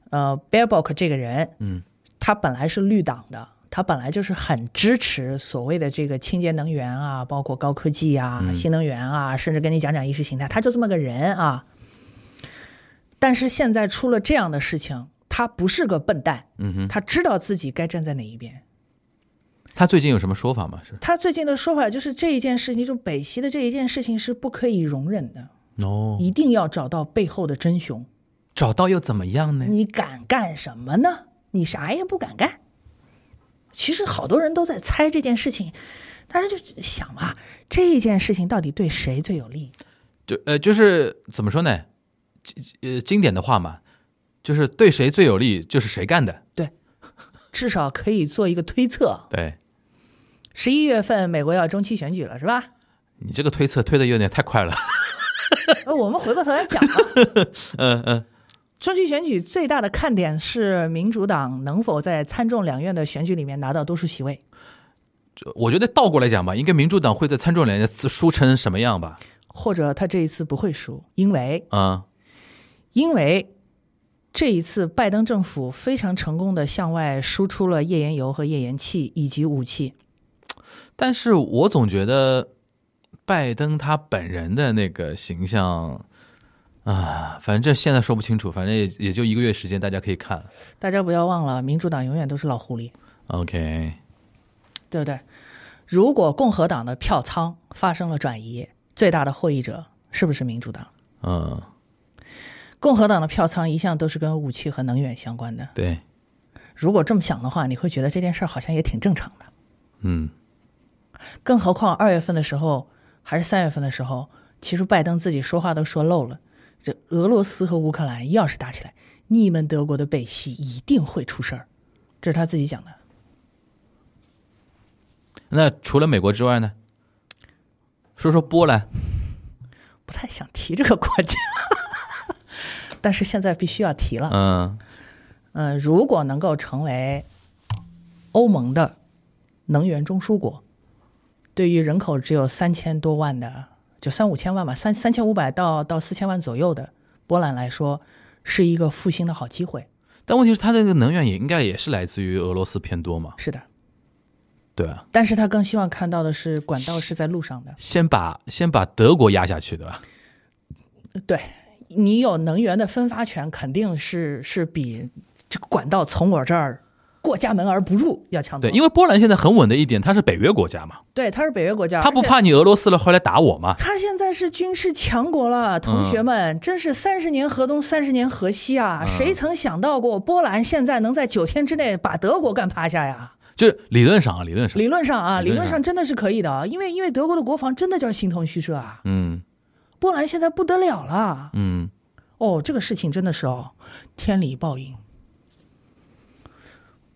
呃，Baerbock 这个人，嗯，他本来是绿党的，他本来就是很支持所谓的这个清洁能源啊，包括高科技啊、新能源啊，甚至跟你讲讲意识形态，他就这么个人啊。但是现在出了这样的事情，他不是个笨蛋，嗯哼，他知道自己该站在哪一边。他最近有什么说法吗？是？他最近的说法就是这一件事情，就北溪的这一件事情是不可以容忍的，哦，一定要找到背后的真凶。找到又怎么样呢？你敢干什么呢？你啥也不敢干。其实好多人都在猜这件事情，大家就想嘛，这一件事情到底对谁最有利？就呃，就是怎么说呢？呃，经典的话嘛，就是对谁最有利，就是谁干的。对，至少可以做一个推测。对，十一月份美国要中期选举了，是吧？你这个推测推的有点太快了。呃，我们回过头来讲吧。嗯嗯，中期选举最大的看点是民主党能否在参众两院的选举里面拿到多数席位。我觉得倒过来讲吧，应该民主党会在参众两院输成什么样吧？或者他这一次不会输，因为啊。因为这一次拜登政府非常成功的向外输出了页岩油和页岩气以及武器，但是我总觉得拜登他本人的那个形象啊，反正这现在说不清楚，反正也也就一个月时间，大家可以看。大家不要忘了，民主党永远都是老狐狸。OK，对不对？如果共和党的票仓发生了转移，最大的获益者是不是民主党？嗯。共和党的票仓一向都是跟武器和能源相关的。对，如果这么想的话，你会觉得这件事儿好像也挺正常的。嗯，更何况二月份的时候还是三月份的时候，其实拜登自己说话都说漏了。这俄罗斯和乌克兰要是打起来，你们德国的北溪一定会出事儿，这是他自己讲的。那除了美国之外呢？说说波兰，不太想提这个国家，但是现在必须要提了。嗯嗯、如果能够成为欧盟的能源中枢国，对于人口只有三千多万的，就三五千万吧，三三千五百到到四千万左右的波兰来说，是一个复兴的好机会。但问题是它这个能源也应该也是来自于俄罗斯偏多嘛？是的，对啊，但是他更希望看到的是管道是在路上的。先把先把德国压下去，对吧？对你有能源的分发权，肯定是是比这个管道从我这儿过家门而不入要强多对，因为波兰现在很稳的一点，它是北约国家嘛，对它是北约国家，它不怕你俄罗斯了回来打我吗？他现在是军事强国了，同学们，真是三十年河东，三十年河西啊！嗯谁曾想到过波兰现在能在九天之内把德国干趴下呀？就是理论上啊，理论上，理论上啊，理理论上论上真的是可以的啊，因为因为德国的国防真的叫形同虚设啊，嗯波兰现在不得了了嗯，哦，这个事情真的是哦，天理报应，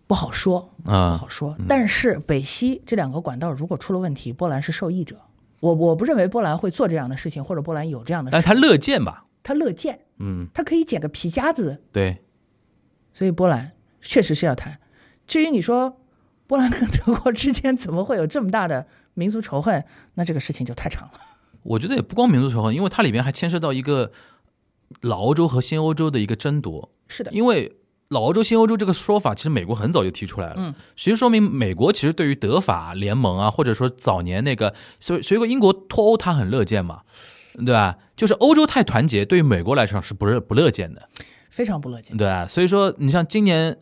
不好说，不啊好说。但是北溪这两个管道如果出了问题，波兰是受益者。我我不认为波兰会做这样的事情，或者波兰有这样的事，但是他乐见吧？他乐见。嗯，他可以捡个皮夹子，对，所以波兰确实是要谈。至于你说波兰跟德国之间怎么会有这么大的民族仇恨，那这个事情就太长了。我觉得也不光民族仇恨，因为它里面还牵涉到一个老欧洲和新欧洲的一个争夺。是的，因为老欧洲、新欧洲这个说法，其实美国很早就提出来了。嗯，其实说明美国其实对于德法联盟啊，或者说早年那个，所以所以说英国脱欧，他很乐见嘛，对吧？就是欧洲太团结，对于美国来说是不乐不乐见的，非常不乐见。对吧？所以说，你像今年。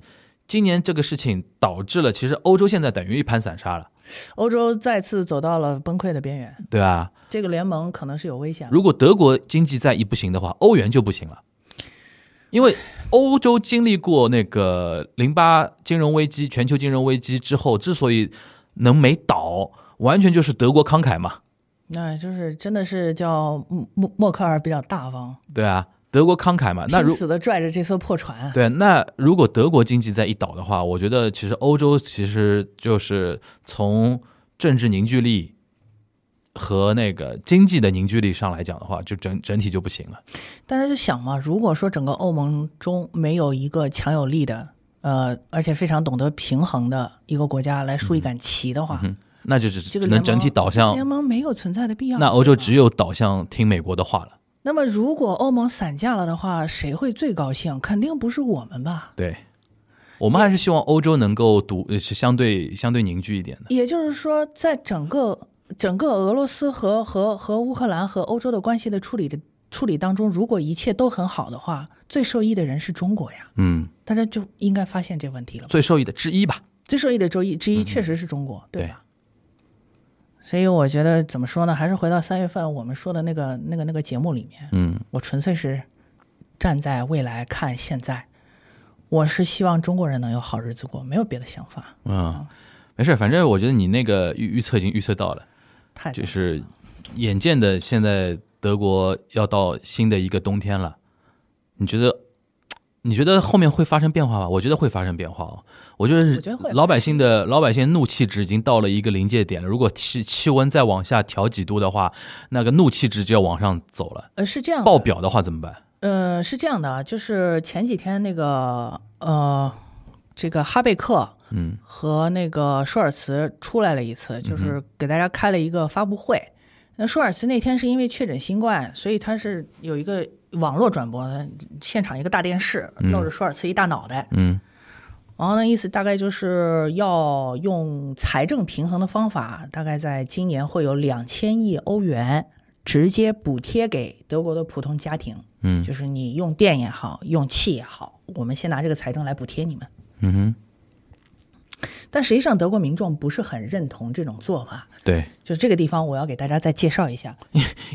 今年这个事情导致了，其实欧洲现在等于一盘散沙了，欧洲再次走到了崩溃的边缘，对啊？这个联盟可能是有危险。如果德国经济再一不行的话，欧元就不行了，因为欧洲经历过那个零八金融危机、全球金融危机之后，之所以能没倒，完全就是德国慷慨嘛，那就是真的是叫默默默克尔比较大方，对啊，德国慷慨嘛。那如拼死的拽着这艘破船。对，那如果德国经济再一倒的话，我觉得其实欧洲其实就是从政治凝聚力和那个经济的凝聚力上来讲的话，就整整体就不行了。大家就想嘛，如果说整个欧盟中没有一个强有力的，呃，而且非常懂得平衡的一个国家来竖一杆旗的话，嗯，那就只能整体导向联盟没有存在的必要。那欧洲只有导向听美国的话了。那么，如果欧盟散架了的话，谁会最高兴？肯定不是我们吧？对，我们还是希望欧洲能够独相对相对凝聚一点的。也就是说，在整个整个俄罗斯和和和乌克兰和欧洲的关系的处理的处理当中，如果一切都很好的话，最受益的人是中国呀。嗯，大家就应该发现这问题了。最受益的之一吧。最受益的周一之一确实是中国，对吧？所以我觉得怎么说呢？还是回到三月份我们说的那个那个那个节目里面，嗯我纯粹是站在未来看现在，我是希望中国人能有好日子过，没有别的想法。嗯，没事，反正我觉得你那个预预测已经预测到了，太就是眼见的现在德国要到新的一个冬天了，你觉得？你觉得后面会发生变化吗？我觉得会发生变化哦。我觉得老百姓的老百姓怒气值已经到了一个临界点了。如果气气温再往下调几度的话，那个怒气值就要往上走了。呃是这样的爆表的话怎么办？呃，是这样的啊，就是前几天那个呃，这个哈贝克嗯和那个舒尔茨出来了一次，就是给大家开了一个发布会。那舒尔茨那天是因为确诊新冠，所以他是有一个网络转播，现场一个大电视嗯露着舒尔茨一大脑袋，嗯然后呢，意思大概就是要用财政平衡的方法，大概在今年会有两千亿欧元直接补贴给德国的普通家庭。嗯就是你用电也好，用气也好，我们先拿这个财政来补贴你们。嗯哼，但实际上，德国民众不是很认同这种做法。对，就是这个地方，我要给大家再介绍一下。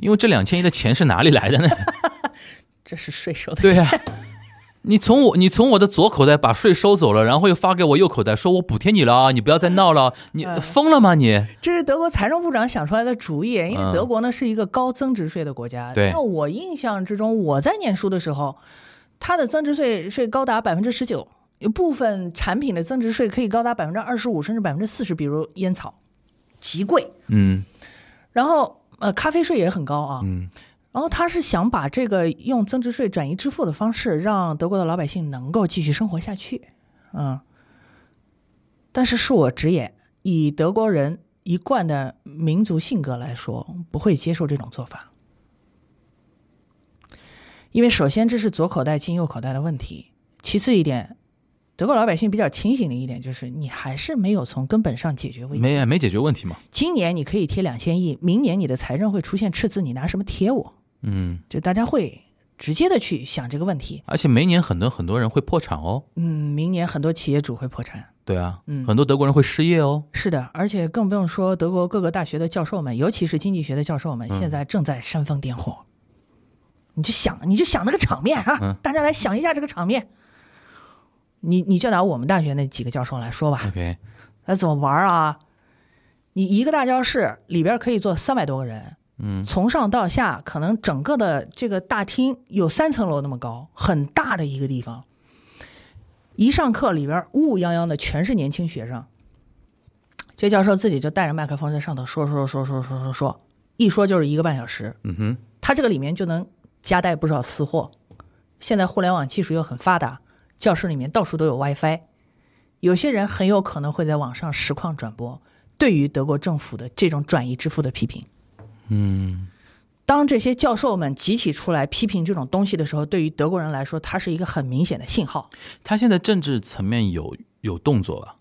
因为这两千亿的钱是哪里来的呢？这是税收的钱对钱。呀、你从我你从我的左口袋把税收走了，然后又发给我右口袋，说我补贴你了啊，你不要再闹了，你嗯疯了吗你？这是德国财政部长想出来的主意，因为嗯德国呢是一个高增值税的国家。对那我印象之中，我在念书的时候，它的增值税税高达百分之十九，有部分产品的增值税可以高达百分之二十五甚至百分之四十，比如烟草，极贵。嗯然后呃，咖啡税也很高啊。嗯然后他是想把这个用增值税转移支付的方式，让德国的老百姓能够继续生活下去，嗯。但是恕我直言，以德国人一贯的民族性格来说，不会接受这种做法，因为首先这是左口袋进右口袋的问题，其次一点，德国老百姓比较清醒的一点就是，你还是没有从根本上解决问题。没没解决问题嘛。今年你可以贴两千亿，明年你的财政会出现赤字，你拿什么贴我？嗯，就大家会直接的去想这个问题。而且每年很多很多人会破产哦。嗯，明年很多企业主会破产。对啊，嗯很多德国人会失业哦。是的，而且更不用说德国各个大学的教授们，尤其是经济学的教授们，现在正在煽风点火。你就想，你就想那个场面啊！嗯大家来想一下这个场面。你你就拿我们大学那几个教授来说吧，OK，那怎么玩啊？你一个大教室里边可以坐三百多个人，嗯从上到下，可能整个的这个大厅有三层楼那么高，很大的一个地方。一上课，里边乌泱泱的全是年轻学生。这教授自己就带着麦克风在上头说说说说说说说，一说就是一个半小时。嗯哼，他这个里面就能夹带不少私货。现在互联网技术又很发达，教室里面到处都有 WiFi，有些人很有可能会在网上实况转播对于德国政府的这种转移支付的批评。嗯当这些教授们集体出来批评这种东西的时候，对于德国人来说，它是一个很明显的信号。他现在政治层面有有动作吧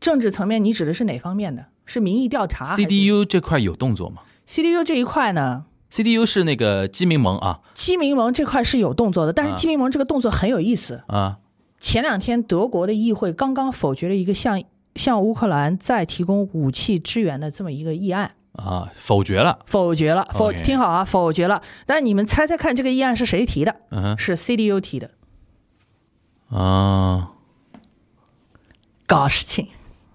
政治层面，你指的是哪方面的？是民意调查？CDU 这块有动作吗 CDU 这一块呢？？CDU 是那个基民盟啊基民盟这块是有动作的，但是啊基民盟这个动作很有意思。啊前两天德国的议会刚刚否决了一个向向乌克兰再提供武器支援的这么一个议案，啊，否决了。否决了。否听好啊，否决了。但你们猜猜看，这个议案是谁提的？嗯哼是 CDU 提的。啊，搞事情，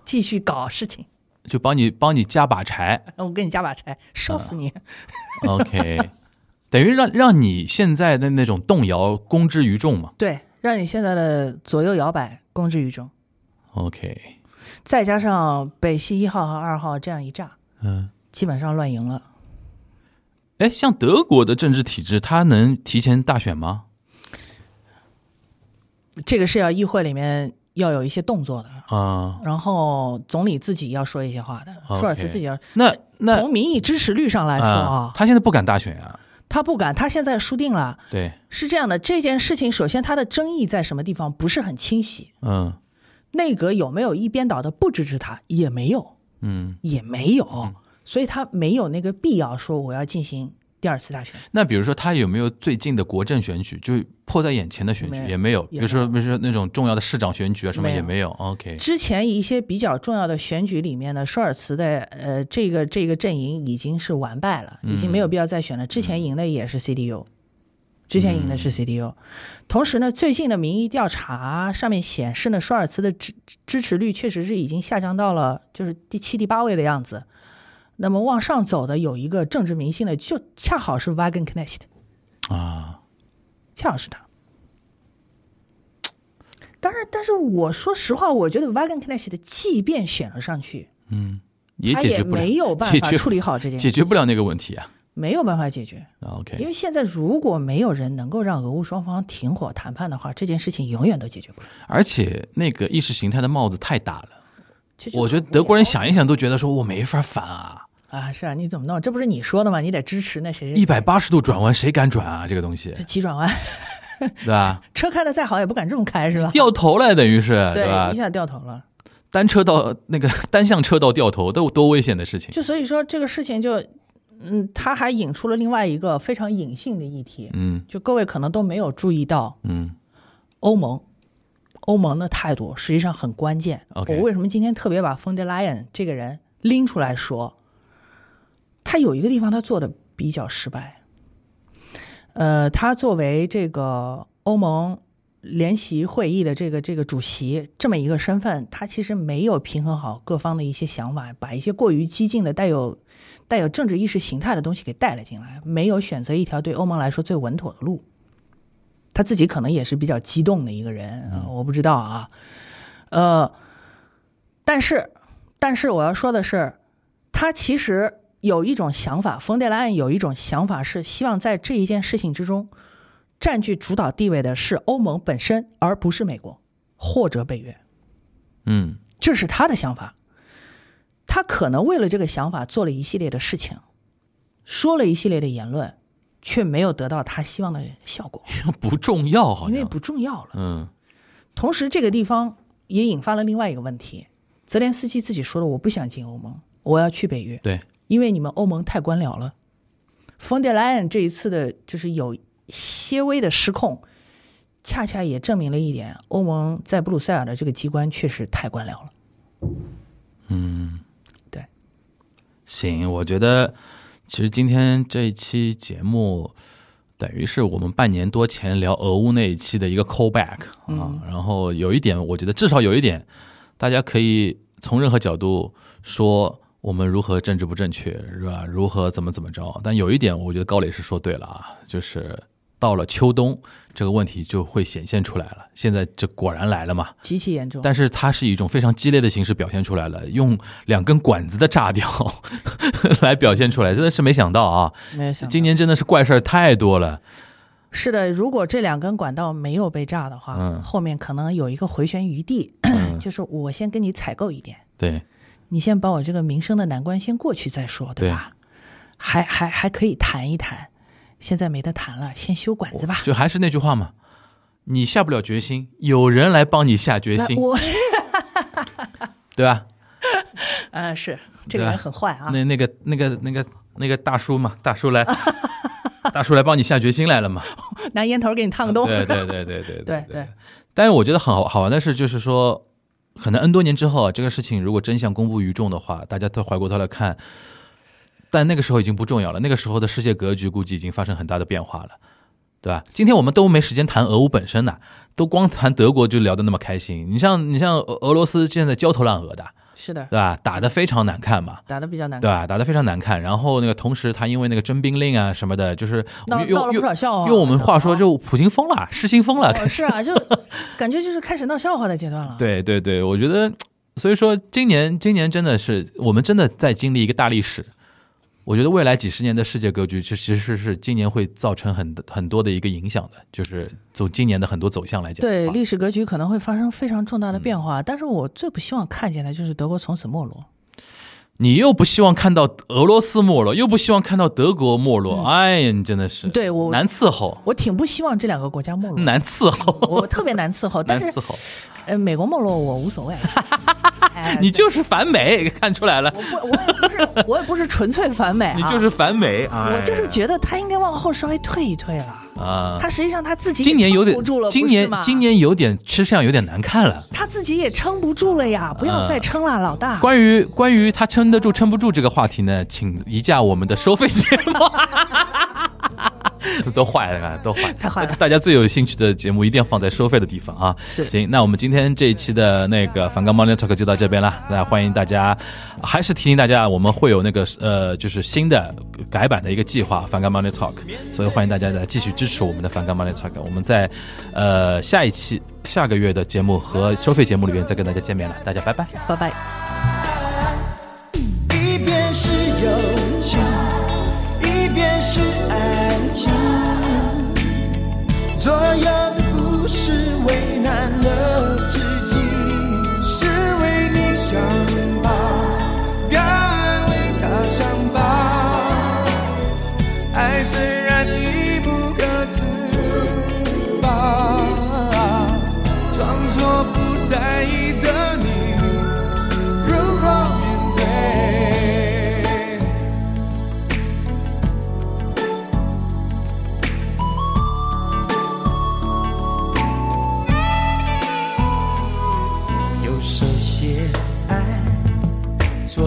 继续搞事情。就帮你帮你加把柴。我给你加把柴，烧死你！OK，等于让让你现在的那种动摇公之于众嘛。对，让你现在的左右摇摆公之于众，OK，再加上北溪一号和二号这样一炸，嗯，基本上乱赢了。哎，像德国的政治体制，它能提前大选吗？这个是要议会里面要有一些动作的，啊、然后总理自己要说一些话的，舒尔茨自己要。那那从民意支持率上来说啊，他现在不敢大选啊。他不敢，他现在输定了。对，是这样的，这件事情首先它的争议在什么地方不是很清晰。嗯内阁有没有一边倒的不支持他？也没有，嗯。也没有，所以他没有那个必要说我要进行第二次大选。那比如说，他有没有最近的国政选举，就迫在眼前的选举没也没有？比如说，比如说那种重要的市长选举啊，什么也没有。OK，之前一些比较重要的选举里面呢，舒尔茨的呃这个这个阵营已经是完败了，已经没有必要再选了。之前赢的也是 CDU，之前赢的是 CDU。同时呢，最近的民意调查上面显示呢，舒尔茨的支支持率确实是已经下降到了就是第七、第八位的样子。那么往上走的有一个政治明星呢，就恰好是 Wagen Knecht，啊，恰好是他。当然，但是我说实话，我觉得 Wagen Knecht 即便选了上去，嗯他也解决不了，没有办解决法处理好这件事，解决不了那个问题啊。没有办法解决。OK，因为现在如果没有人能够让俄乌双方停火谈判的话，这件事情永远都解决不了。而且那个意识形态的帽子太大了，我觉得德国人想一想都觉得说我没法反啊，啊，是啊，你怎么弄？这不是你说的吗？你得支持那谁一百八十度转弯谁敢转啊？这个东西是急转弯，对吧？车开的再好也不敢这么开，是吧？掉头了，等于是对，吧一？下掉头了。单车道那个 单向车道掉头，都多危险的事情。就所以说这个事情就，嗯，他还引出了另外一个非常隐性的议题，嗯就各位可能都没有注意到，嗯欧盟，欧盟的态度实际上很关键。我为什么今天特别把冯德莱恩这个人拎出来说？他有一个地方他做的比较失败。呃，他作为这个欧盟联席会议的这个这个主席这么一个身份，他其实没有平衡好各方的一些想法，把一些过于激进的、带有带有政治意识形态的东西给带了进来，没有选择一条对欧盟来说最稳妥的路。他自己可能也是比较激动的一个人，呃我不知道啊。呃，但是，但是我要说的是，他其实有一种想法，冯德莱恩有一种想法是希望在这一件事情之中，占据主导地位的是欧盟本身，而不是美国或者北约。嗯。这是他的想法。他可能为了这个想法做了一系列的事情，说了一系列的言论，却没有得到他希望的效果，不重要，好像。因为不重要了。嗯。同时，这个地方也引发了另外一个问题：泽连斯基自己说了，我不想进欧盟，我要去北约，对，因为你们欧盟太官僚了。冯德莱恩这一次的就是有些微的失控，恰恰也证明了一点：欧盟在布鲁塞尔的这个机关确实太官僚了。嗯，对行，我觉得其实今天这一期节目，等于是我们半年多前聊俄乌那一期的一个 callback 啊。然后有一点，我觉得至少有一点，大家可以从任何角度说我们如何政治不正确，是吧？如何怎么怎么着？但有一点，我觉得高磊是说对了啊，就是到了秋冬，这个问题就会显现出来了。现在这果然来了嘛。极其严重。但是它是以一种非常激烈的形式表现出来了，用两根管子的炸掉 来表现出来，真的是没想到啊！没有想到今年真的是怪事儿太多了。是的，如果这两根管道没有被炸的话，嗯后面可能有一个回旋余地，嗯 就是我先跟你采购一点，对你先把我这个民生的难关先过去再说，对吧？还还还可以谈一谈，现在没得谈了，先修管子吧。就还是那句话嘛，你下不了决心，有人来帮你下决心，对吧？呃，是这个人很坏啊，那那个那个那个那个大叔嘛，大叔来，大叔来帮你下决心来了嘛？拿烟头给你烫个洞。对对对对对对对。但是我觉得很好好玩的是，就是说，可能 N 多年之后，这个事情如果真相公布于众的话，大家都回过头来看，但那个时候已经不重要了，那个时候的世界格局估计已经发生很大的变化了，对吧？今天我们都没时间谈俄乌本身呢，都光谈德国就聊得那么开心。你像你像俄俄罗斯现在焦头烂额的，是的，对吧？打得非常难看嘛。打得比较难看，对吧？打得非常难看，然后那个同时他因为那个征兵令啊什么的，就是闹闹了用用不少笑话。用我们话说啊就普京疯了，失心疯了，哦 是啊，就感觉就是开始闹笑话的阶段了。对对对，我觉得，所以说今年今年真的是我们真的在经历一个大历史。我觉得未来几十年的世界格局，其实是今年会造成很很多的一个影响的，就是从今年的很多走向来讲。对历史格局可能会发生非常重大的变化，但是我最不希望看见的就是德国从此没落。你又不希望看到俄罗斯没落，又不希望看到德国没落，哎呀，你真的是嗯对我难伺候，我挺不希望这两个国家没落，难伺候，我特别难伺候。但是难伺候。呃，美国没落我无所谓，哎你就是反美，看出来了，我不我也不是我也不是纯粹反美、啊，你就是反美啊！我就是觉得他应该往后稍微退一退了。啊，他实际上他自己今年有点撑不住了，今年今年有点吃相有点难看了。他自己也撑不住了呀，不要再撑了，老大。关于关于他撑得住撑不住这个话题呢，请移驾我们的收费节目。都坏了，都坏，太坏了大家最有兴趣的节目一定要放在收费的地方啊。是行，那我们今天这一期的那个反刚 Morning Talk 就到这边了。那欢迎大家，还是提醒大家，我们会有那个呃，就是新的改版的一个计划，反刚 Morning Talk，所以欢迎大家来继续支持我们的反刚 Morning Talk。我们在呃下一期下个月的节目和收费节目里面再跟大家见面了，大家拜拜。拜拜。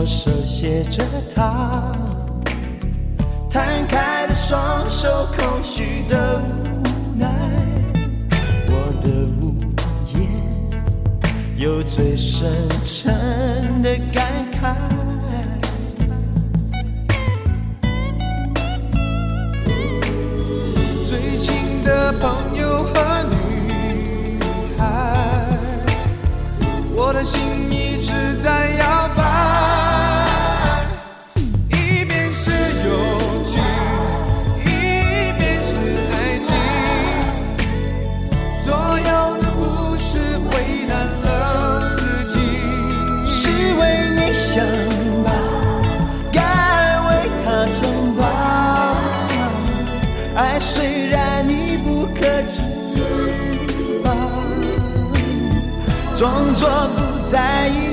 手写着他，摊开的双手，空虚的无奈，我的无言，有最深沉的感慨。最亲的朋友和女孩，我的心一直在摇摆，我不在意。